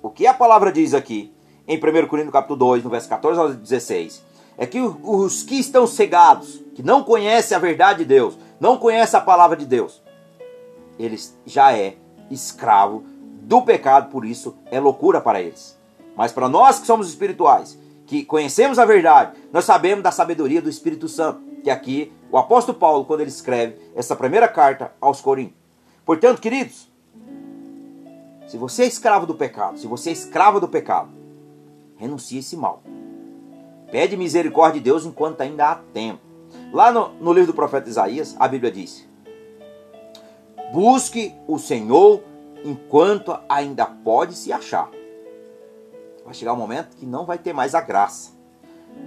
o que a palavra diz aqui, em 1 Coríntios capítulo 2, no verso 14 ao 16, é que os que estão cegados, que não conhecem a verdade de Deus, não conhecem a palavra de Deus, eles já é escravo do pecado, por isso é loucura para eles. Mas para nós que somos espirituais, que conhecemos a verdade, nós sabemos da sabedoria do Espírito Santo, que aqui o apóstolo Paulo, quando ele escreve essa primeira carta aos Coríntios. Portanto, queridos, se você é escravo do pecado, se você é escravo do pecado, renuncie esse mal. Pede misericórdia de Deus enquanto ainda há tempo. Lá no, no livro do profeta Isaías, a Bíblia diz: Busque o Senhor enquanto ainda pode se achar vai chegar um momento que não vai ter mais a graça.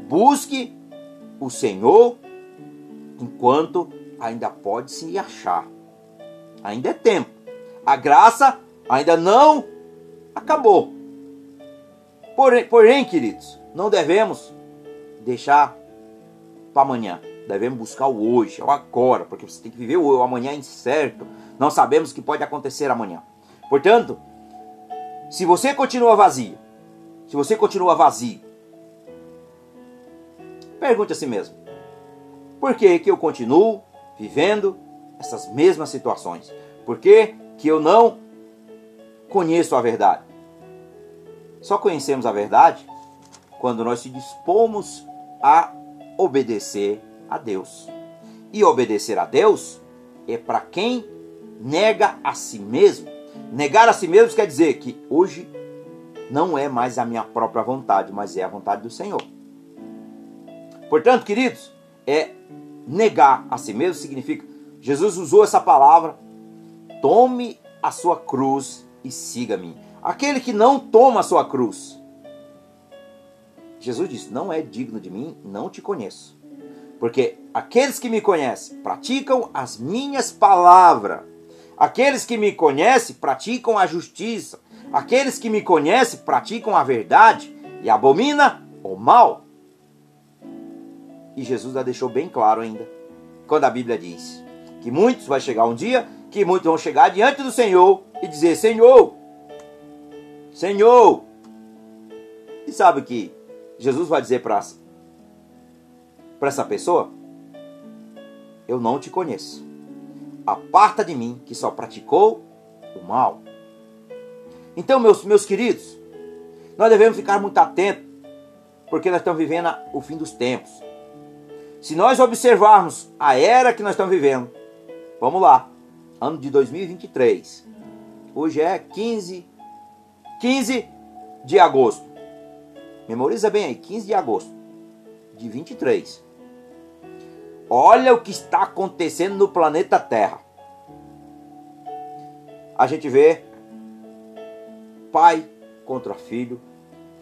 Busque o Senhor enquanto ainda pode se achar. Ainda é tempo. A graça ainda não acabou. Porém, porém queridos, não devemos deixar para amanhã. Devemos buscar o hoje, o agora, porque você tem que viver o amanhã incerto. Não sabemos o que pode acontecer amanhã. Portanto, se você continua vazio, se você continua vazio, pergunte a si mesmo: por que, que eu continuo vivendo essas mesmas situações? Por que, que eu não conheço a verdade? Só conhecemos a verdade quando nós se dispomos a obedecer a Deus. E obedecer a Deus é para quem nega a si mesmo. Negar a si mesmo quer dizer que hoje não é mais a minha própria vontade, mas é a vontade do Senhor. Portanto, queridos, é negar a si mesmo significa Jesus usou essa palavra: tome a sua cruz e siga-me. Aquele que não toma a sua cruz, Jesus disse: não é digno de mim, não te conheço. Porque aqueles que me conhecem praticam as minhas palavras. Aqueles que me conhecem praticam a justiça. Aqueles que me conhecem praticam a verdade e abomina o mal. E Jesus já deixou bem claro ainda, quando a Bíblia diz que muitos vai chegar um dia que muitos vão chegar diante do Senhor e dizer: Senhor, Senhor. E sabe o que Jesus vai dizer para essa pessoa? Eu não te conheço. Aparta de mim que só praticou o mal. Então, meus, meus queridos, nós devemos ficar muito atentos, porque nós estamos vivendo o fim dos tempos. Se nós observarmos a era que nós estamos vivendo, vamos lá, ano de 2023. Hoje é 15, 15 de agosto. Memoriza bem aí, 15 de agosto de 23. Olha o que está acontecendo no planeta Terra. A gente vê pai contra filho,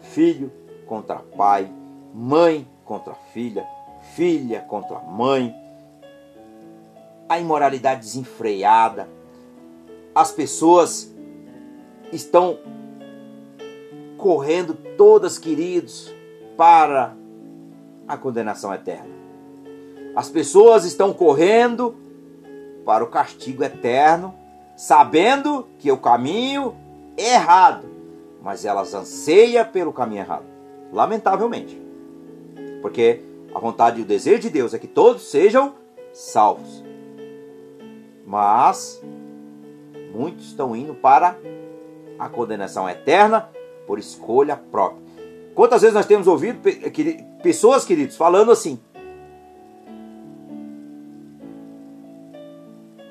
filho contra pai, mãe contra filha, filha contra mãe, a imoralidade desenfreada, as pessoas estão correndo todas, queridos, para a condenação eterna. As pessoas estão correndo para o castigo eterno, sabendo que o caminho é errado, mas elas anseiam pelo caminho errado. Lamentavelmente. Porque a vontade e o desejo de Deus é que todos sejam salvos. Mas muitos estão indo para a condenação eterna por escolha própria. Quantas vezes nós temos ouvido pessoas, queridos, falando assim: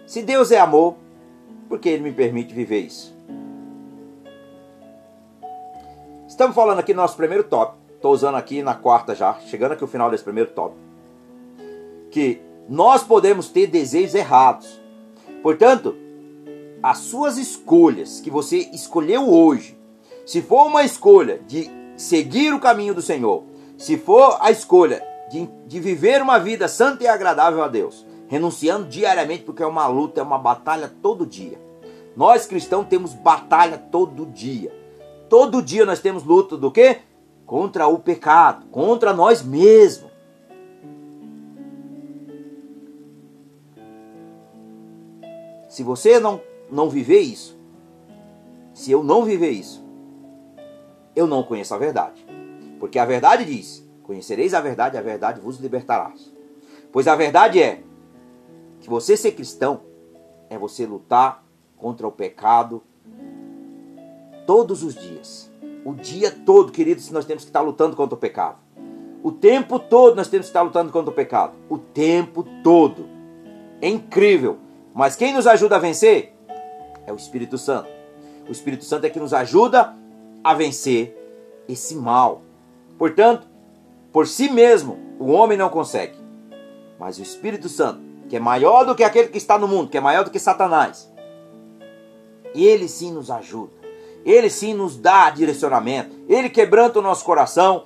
Se Deus é amor, por que Ele me permite viver isso? Estamos falando aqui no nosso primeiro tópico. Estou usando aqui na quarta já, chegando aqui ao final desse primeiro tópico. Que nós podemos ter desejos errados. Portanto, as suas escolhas que você escolheu hoje, se for uma escolha de seguir o caminho do Senhor, se for a escolha de, de viver uma vida santa e agradável a Deus, renunciando diariamente, porque é uma luta, é uma batalha todo dia. Nós cristãos temos batalha todo dia. Todo dia nós temos luta do quê? Contra o pecado, contra nós mesmos. Se você não não viver isso, se eu não viver isso, eu não conheço a verdade. Porque a verdade diz: Conhecereis a verdade, a verdade vos libertará. Pois a verdade é que você ser cristão é você lutar contra o pecado todos os dias. O dia todo, queridos, nós temos que estar lutando contra o pecado. O tempo todo nós temos que estar lutando contra o pecado. O tempo todo. É incrível. Mas quem nos ajuda a vencer é o Espírito Santo. O Espírito Santo é que nos ajuda a vencer esse mal. Portanto, por si mesmo, o homem não consegue. Mas o Espírito Santo, que é maior do que aquele que está no mundo, que é maior do que Satanás, ele sim nos ajuda. Ele sim nos dá direcionamento. Ele quebranta o nosso coração.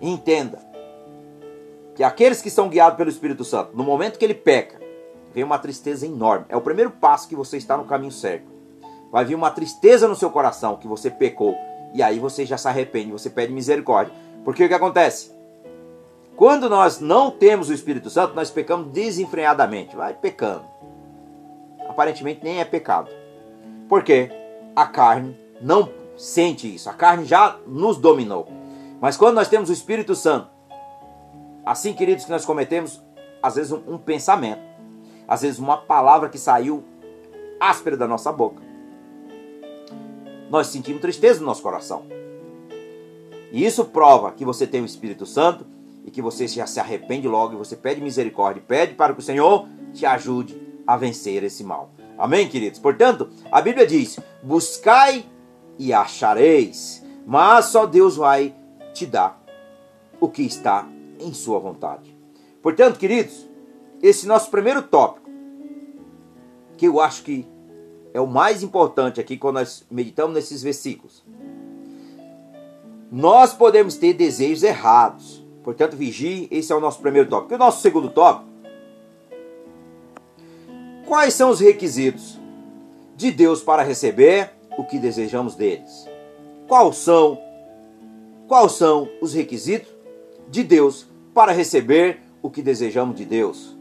entenda que aqueles que são guiados pelo Espírito Santo, no momento que ele peca, vem uma tristeza enorme. É o primeiro passo que você está no caminho certo vai vir uma tristeza no seu coração que você pecou. E aí você já se arrepende, você pede misericórdia. Porque o que acontece? Quando nós não temos o Espírito Santo, nós pecamos desenfreadamente, vai pecando. Aparentemente nem é pecado. Porque a carne não sente isso, a carne já nos dominou. Mas quando nós temos o Espírito Santo, assim, queridos, que nós cometemos, às vezes, um, um pensamento, às vezes, uma palavra que saiu áspera da nossa boca, nós sentimos tristeza no nosso coração. E isso prova que você tem o Espírito Santo e que você já se arrepende logo e você pede misericórdia, pede para que o Senhor te ajude a vencer esse mal. Amém, queridos? Portanto, a Bíblia diz: buscai e achareis, mas só Deus vai te dar o que está em sua vontade. Portanto, queridos, esse nosso primeiro tópico, que eu acho que é o mais importante aqui quando nós meditamos nesses versículos. Nós podemos ter desejos errados. Portanto, vigie, esse é o nosso primeiro tópico. E o nosso segundo tópico? Quais são os requisitos de Deus para receber o que desejamos deles? Quais são? Quais são os requisitos de Deus para receber o que desejamos de Deus.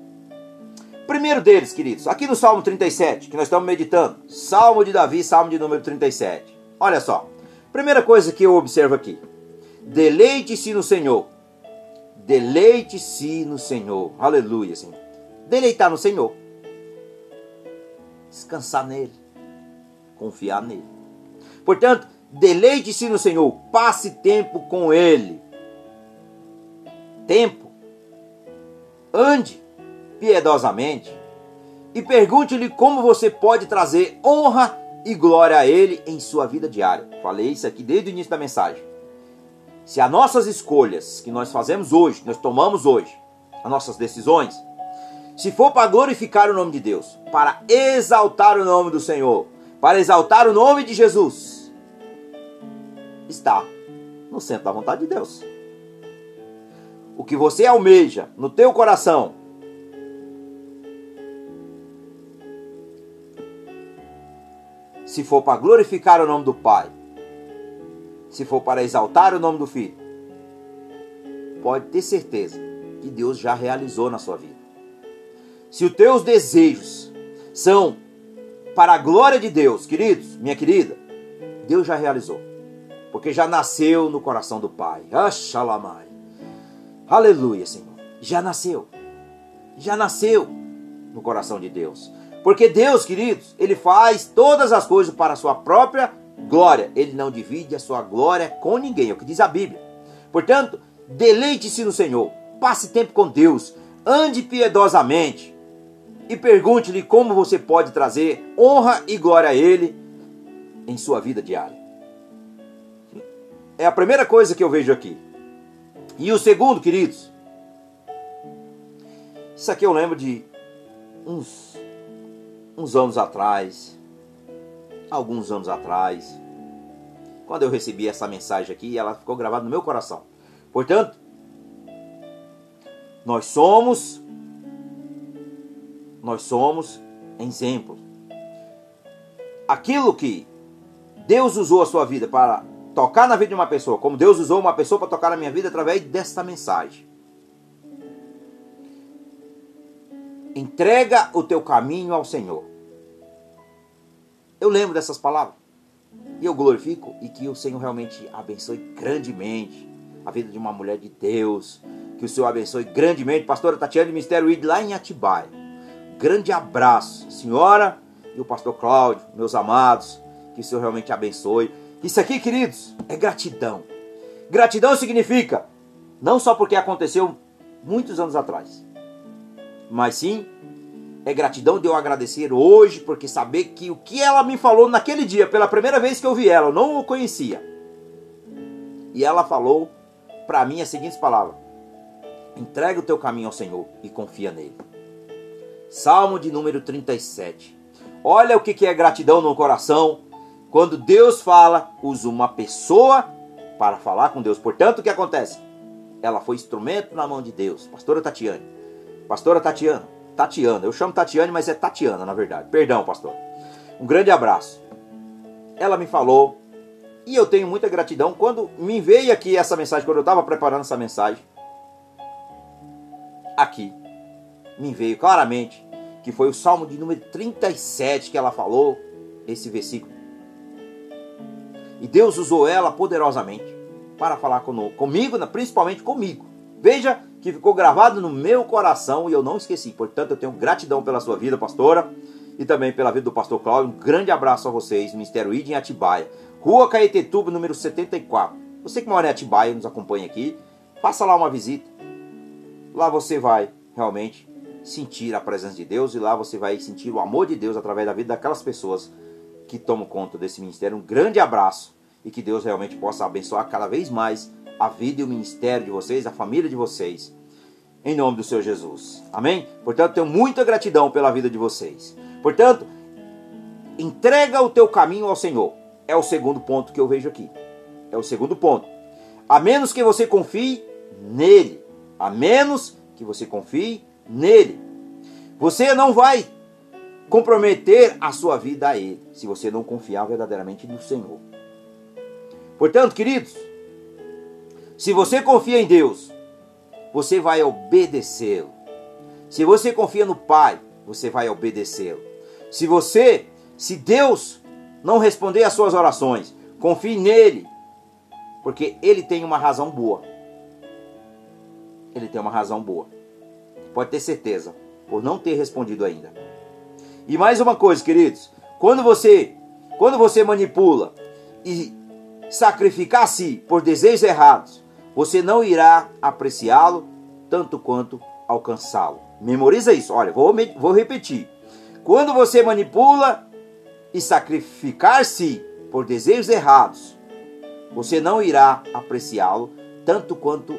Primeiro deles, queridos, aqui no Salmo 37, que nós estamos meditando, Salmo de Davi, Salmo de número 37. Olha só, primeira coisa que eu observo aqui: deleite-se no Senhor. Deleite-se no Senhor. Aleluia, Senhor. Deleitar no Senhor. Descansar nele. Confiar nele. Portanto, deleite-se no Senhor. Passe tempo com ele. Tempo. Ande piedosamente e pergunte-lhe como você pode trazer honra e glória a Ele em sua vida diária. Falei isso aqui desde o início da mensagem. Se as nossas escolhas que nós fazemos hoje, nós tomamos hoje, as nossas decisões, se for para glorificar o nome de Deus, para exaltar o nome do Senhor, para exaltar o nome de Jesus, está no centro da vontade de Deus. O que você almeja no teu coração, se for para glorificar o nome do Pai, se for para exaltar o nome do Filho, pode ter certeza que Deus já realizou na sua vida. Se os teus desejos são para a glória de Deus, queridos, minha querida, Deus já realizou. Porque já nasceu no coração do Pai. Axalamai. Aleluia, Senhor. Já nasceu. Já nasceu no coração de Deus. Porque Deus, queridos, Ele faz todas as coisas para a sua própria glória. Ele não divide a sua glória com ninguém, é o que diz a Bíblia. Portanto, deleite-se no Senhor, passe tempo com Deus, ande piedosamente e pergunte-lhe como você pode trazer honra e glória a Ele em sua vida diária. É a primeira coisa que eu vejo aqui. E o segundo, queridos, isso aqui eu lembro de uns uns anos atrás, alguns anos atrás, quando eu recebi essa mensagem aqui, ela ficou gravada no meu coração. Portanto, nós somos nós somos exemplo. Aquilo que Deus usou a sua vida para tocar na vida de uma pessoa, como Deus usou uma pessoa para tocar na minha vida através desta mensagem. Entrega o teu caminho ao Senhor. Eu lembro dessas palavras. E eu glorifico e que o Senhor realmente abençoe grandemente a vida de uma mulher de Deus. Que o Senhor abençoe grandemente. Pastora Tatiana de Mistério Id lá em Atibaia. Grande abraço, senhora e o pastor Cláudio, meus amados. Que o Senhor realmente abençoe. Isso aqui, queridos, é gratidão. Gratidão significa não só porque aconteceu muitos anos atrás, mas sim é gratidão de eu agradecer hoje, porque saber que o que ela me falou naquele dia, pela primeira vez que eu vi ela, eu não o conhecia. E ela falou para mim as seguintes palavras: Entrega o teu caminho ao Senhor e confia nele. Salmo de número 37. Olha o que é gratidão no coração. Quando Deus fala, usa uma pessoa para falar com Deus. Portanto, o que acontece? Ela foi instrumento na mão de Deus. Pastora Tatiane, Pastora Tatiana, Tatiana, eu chamo Tatiane, mas é Tatiana na verdade. Perdão, pastor. Um grande abraço. Ela me falou e eu tenho muita gratidão quando me veio aqui essa mensagem, quando eu estava preparando essa mensagem. Aqui me veio claramente que foi o Salmo de número 37 que ela falou, esse versículo. E Deus usou ela poderosamente para falar comigo, principalmente comigo. Veja que ficou gravado no meu coração e eu não esqueci. Portanto, eu tenho gratidão pela sua vida, pastora, e também pela vida do pastor Cláudio. Um grande abraço a vocês, Ministério ID em Atibaia, Rua Caetetuba, número 74. Você que mora em Atibaia, nos acompanha aqui, faça lá uma visita. Lá você vai realmente sentir a presença de Deus e lá você vai sentir o amor de Deus através da vida daquelas pessoas que tomam conta desse ministério. Um grande abraço e que Deus realmente possa abençoar cada vez mais a vida e o ministério de vocês, a família de vocês. Em nome do Senhor Jesus. Amém? Portanto, tenho muita gratidão pela vida de vocês. Portanto, entrega o teu caminho ao Senhor. É o segundo ponto que eu vejo aqui. É o segundo ponto. A menos que você confie nele. A menos que você confie nele. Você não vai comprometer a sua vida a ele, se você não confiar verdadeiramente no Senhor. Portanto, queridos, se você confia em Deus, você vai obedecê-lo. Se você confia no Pai, você vai obedecê-lo. Se você, se Deus não responder às suas orações, confie nele, porque ele tem uma razão boa. Ele tem uma razão boa. Pode ter certeza, por não ter respondido ainda. E mais uma coisa, queridos, quando você, quando você manipula e sacrificar a si por desejos errados, você não irá apreciá-lo tanto quanto alcançá-lo. Memoriza isso. Olha, vou, vou repetir. Quando você manipula e sacrificar-se por desejos errados, você não irá apreciá-lo tanto quanto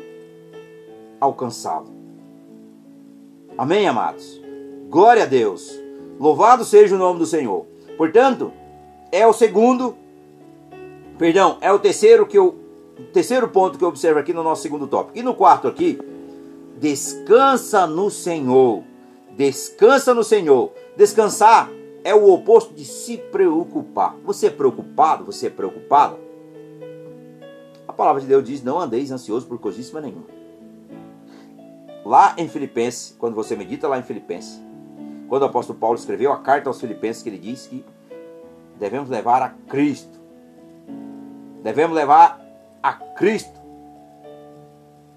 alcançá-lo. Amém, amados? Glória a Deus. Louvado seja o nome do Senhor. Portanto, é o segundo, perdão, é o terceiro que eu, terceiro ponto que eu observo aqui no nosso segundo tópico. E no quarto aqui, descansa no Senhor. Descansa no Senhor. Descansar é o oposto de se preocupar. Você é preocupado? Você é preocupada? A palavra de Deus diz: Não andeis ansioso por coisíssima nenhuma. Lá em Filipenses, quando você medita lá em Filipenses, quando o apóstolo Paulo escreveu a carta aos Filipenses, que ele diz que devemos levar a Cristo. Devemos levar a Cristo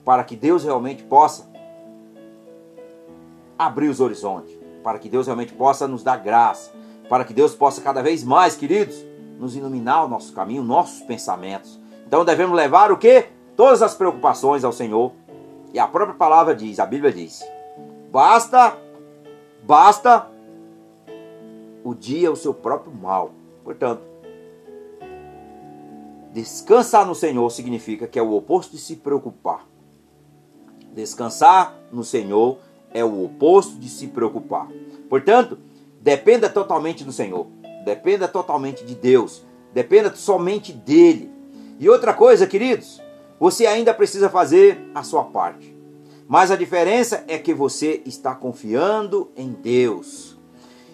para que Deus realmente possa abrir os horizontes, para que Deus realmente possa nos dar graça, para que Deus possa cada vez mais, queridos, nos iluminar o nosso caminho, nossos pensamentos. Então devemos levar o que? Todas as preocupações ao Senhor. E a própria palavra diz, a Bíblia diz: basta, basta o dia o seu próprio mal. Portanto, descansar no Senhor significa que é o oposto de se preocupar. Descansar no Senhor é o oposto de se preocupar. Portanto, dependa totalmente do Senhor, dependa totalmente de Deus, dependa somente dele. E outra coisa, queridos, você ainda precisa fazer a sua parte. Mas a diferença é que você está confiando em Deus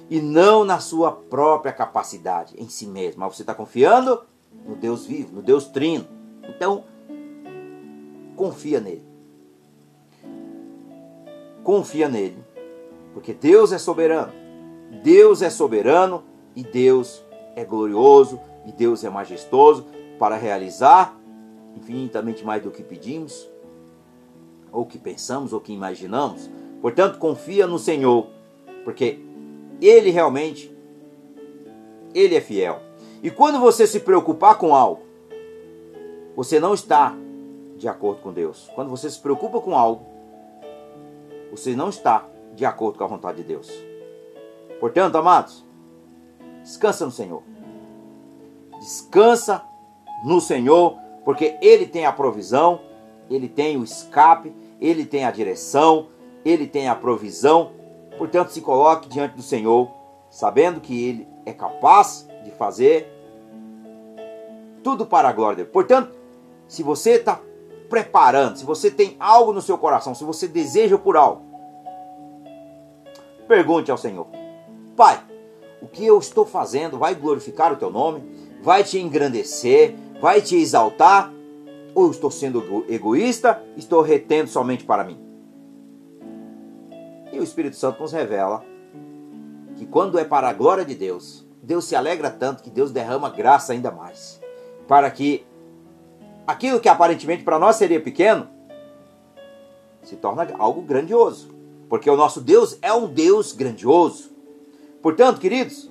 e não na sua própria capacidade, em si mesmo. Mas você está confiando no Deus vivo, no Deus trino. Então, confia nele confia nele. Porque Deus é soberano. Deus é soberano e Deus é glorioso e Deus é majestoso para realizar infinitamente mais do que pedimos, ou que pensamos, ou que imaginamos. Portanto, confia no Senhor, porque Ele realmente, Ele é fiel. E quando você se preocupar com algo, você não está de acordo com Deus. Quando você se preocupa com algo, você não está de acordo com a vontade de Deus. Portanto, amados, descansa no Senhor. Descansa no Senhor, porque Ele tem a provisão, Ele tem o escape, Ele tem a direção, Ele tem a provisão. Portanto, se coloque diante do Senhor, sabendo que Ele é capaz de fazer tudo para a glória dele. Portanto, se você está preparando, se você tem algo no seu coração, se você deseja por algo, pergunte ao Senhor: Pai, o que eu estou fazendo vai glorificar o teu nome? Vai te engrandecer? Vai te exaltar? Ou estou sendo egoísta? Estou retendo somente para mim? E o Espírito Santo nos revela que quando é para a glória de Deus, Deus se alegra tanto que Deus derrama graça ainda mais. Para que aquilo que aparentemente para nós seria pequeno se torna algo grandioso. Porque o nosso Deus é um Deus grandioso. Portanto, queridos,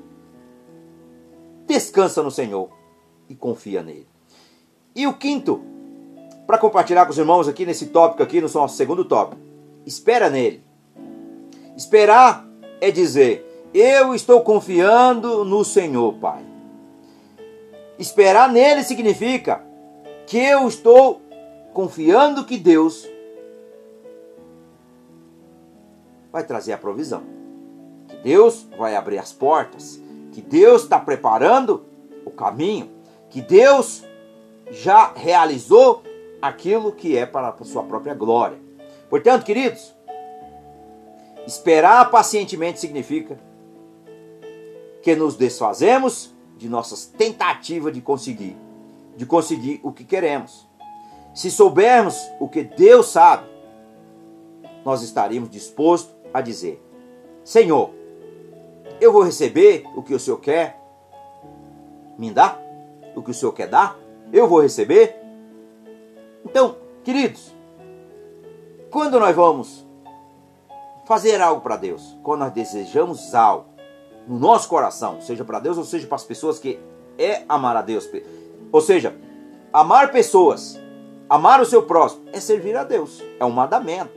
descansa no Senhor e confia nele. E o quinto, para compartilhar com os irmãos aqui nesse tópico aqui, no nosso segundo tópico, espera nele. Esperar é dizer, eu estou confiando no Senhor, Pai. Esperar nele significa que eu estou confiando que Deus vai trazer a provisão. Que Deus vai abrir as portas. Que Deus está preparando o caminho. Que Deus já realizou aquilo que é para a sua própria glória. Portanto, queridos, esperar pacientemente significa que nos desfazemos de nossas tentativas de conseguir de conseguir o que queremos. Se soubermos o que Deus sabe, nós estaríamos dispostos a dizer: Senhor, eu vou receber o que o Senhor quer me dar? O que o Senhor quer dar? Eu vou receber? Então, queridos, quando nós vamos fazer algo para Deus, quando nós desejamos algo no nosso coração, seja para Deus ou seja para as pessoas que é amar a Deus, ou seja, amar pessoas, amar o seu próximo é servir a Deus, é um mandamento.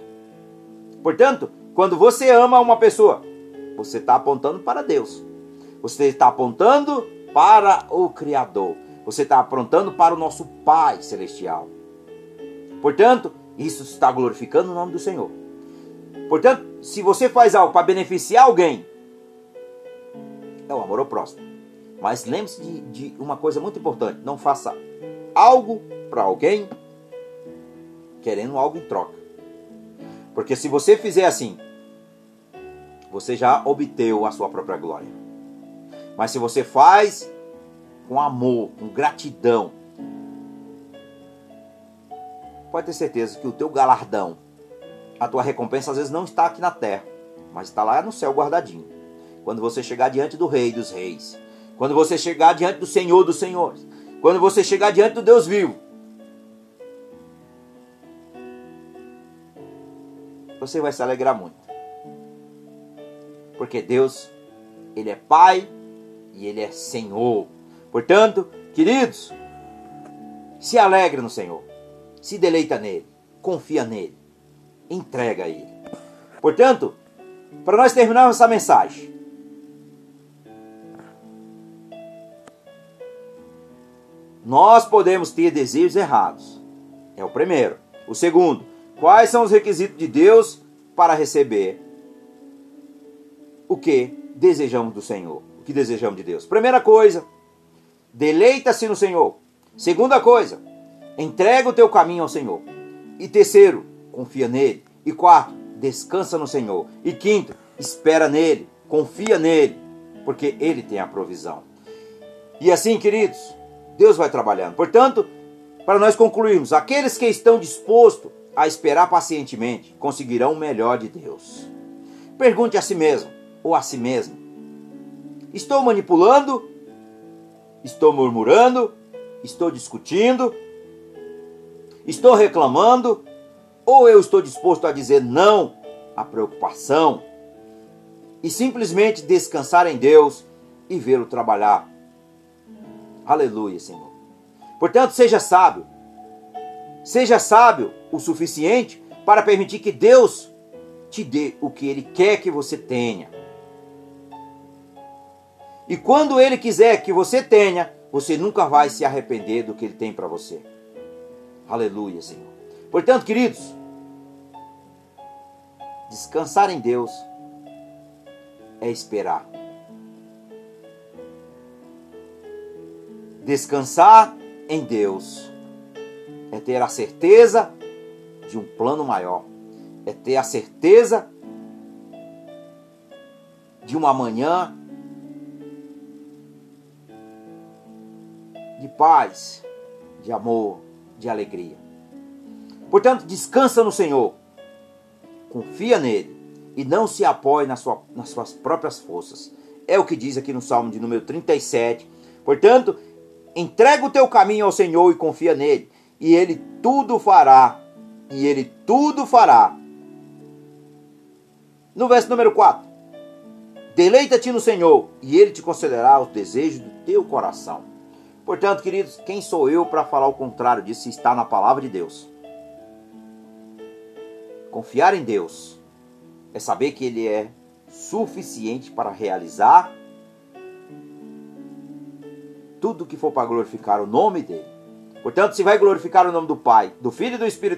Portanto, quando você ama uma pessoa, você está apontando para Deus. Você está apontando para o Criador. Você está apontando para o nosso Pai Celestial. Portanto, isso está glorificando o nome do Senhor. Portanto, se você faz algo para beneficiar alguém, é o amor ao próximo. Mas lembre-se de, de, uma coisa muito importante: não faça algo para alguém querendo algo em troca. Porque se você fizer assim, você já obteve a sua própria glória. Mas se você faz com amor, com gratidão, pode ter certeza que o teu galardão, a tua recompensa às vezes não está aqui na terra, mas está lá no céu guardadinho. Quando você chegar diante do Rei dos Reis, quando você chegar diante do Senhor dos Senhores, quando você chegar diante do Deus vivo, você vai se alegrar muito. Porque Deus, Ele é Pai e Ele é Senhor. Portanto, queridos, se alegre no Senhor, se deleita nele, confia nele, entrega a Ele. Portanto, para nós terminarmos essa mensagem, nós podemos ter desejos errados. É o primeiro. O segundo, quais são os requisitos de Deus para receber o que desejamos do Senhor, o que desejamos de Deus. Primeira coisa, deleita-se no Senhor. Segunda coisa, entrega o teu caminho ao Senhor. E terceiro, confia nele. E quarto, descansa no Senhor. E quinto, espera nele, confia nele, porque ele tem a provisão. E assim, queridos, Deus vai trabalhando. Portanto, para nós concluirmos, aqueles que estão dispostos a esperar pacientemente conseguirão o melhor de Deus. Pergunte a si mesmo: ou a si mesmo? Estou manipulando? Estou murmurando? Estou discutindo? Estou reclamando? Ou eu estou disposto a dizer não à preocupação e simplesmente descansar em Deus e vê-lo trabalhar? Aleluia, Senhor. Portanto, seja sábio. Seja sábio o suficiente para permitir que Deus te dê o que Ele quer que você tenha. E quando ele quiser que você tenha, você nunca vai se arrepender do que ele tem para você. Aleluia, Senhor. Portanto, queridos, descansar em Deus é esperar. Descansar em Deus é ter a certeza de um plano maior, é ter a certeza de uma manhã de paz, de amor, de alegria. Portanto, descansa no Senhor, confia nele e não se apoie nas, sua, nas suas próprias forças. É o que diz aqui no Salmo de número 37. Portanto, entrega o teu caminho ao Senhor e confia nele, e ele tudo fará. E ele tudo fará. No verso número 4. Deleita-te no Senhor, e ele te concederá os desejos do teu coração. Portanto, queridos, quem sou eu para falar o contrário disso está na palavra de Deus? Confiar em Deus é saber que Ele é suficiente para realizar tudo que for para glorificar o nome dele. Portanto, se vai glorificar o nome do Pai, do Filho e do Espírito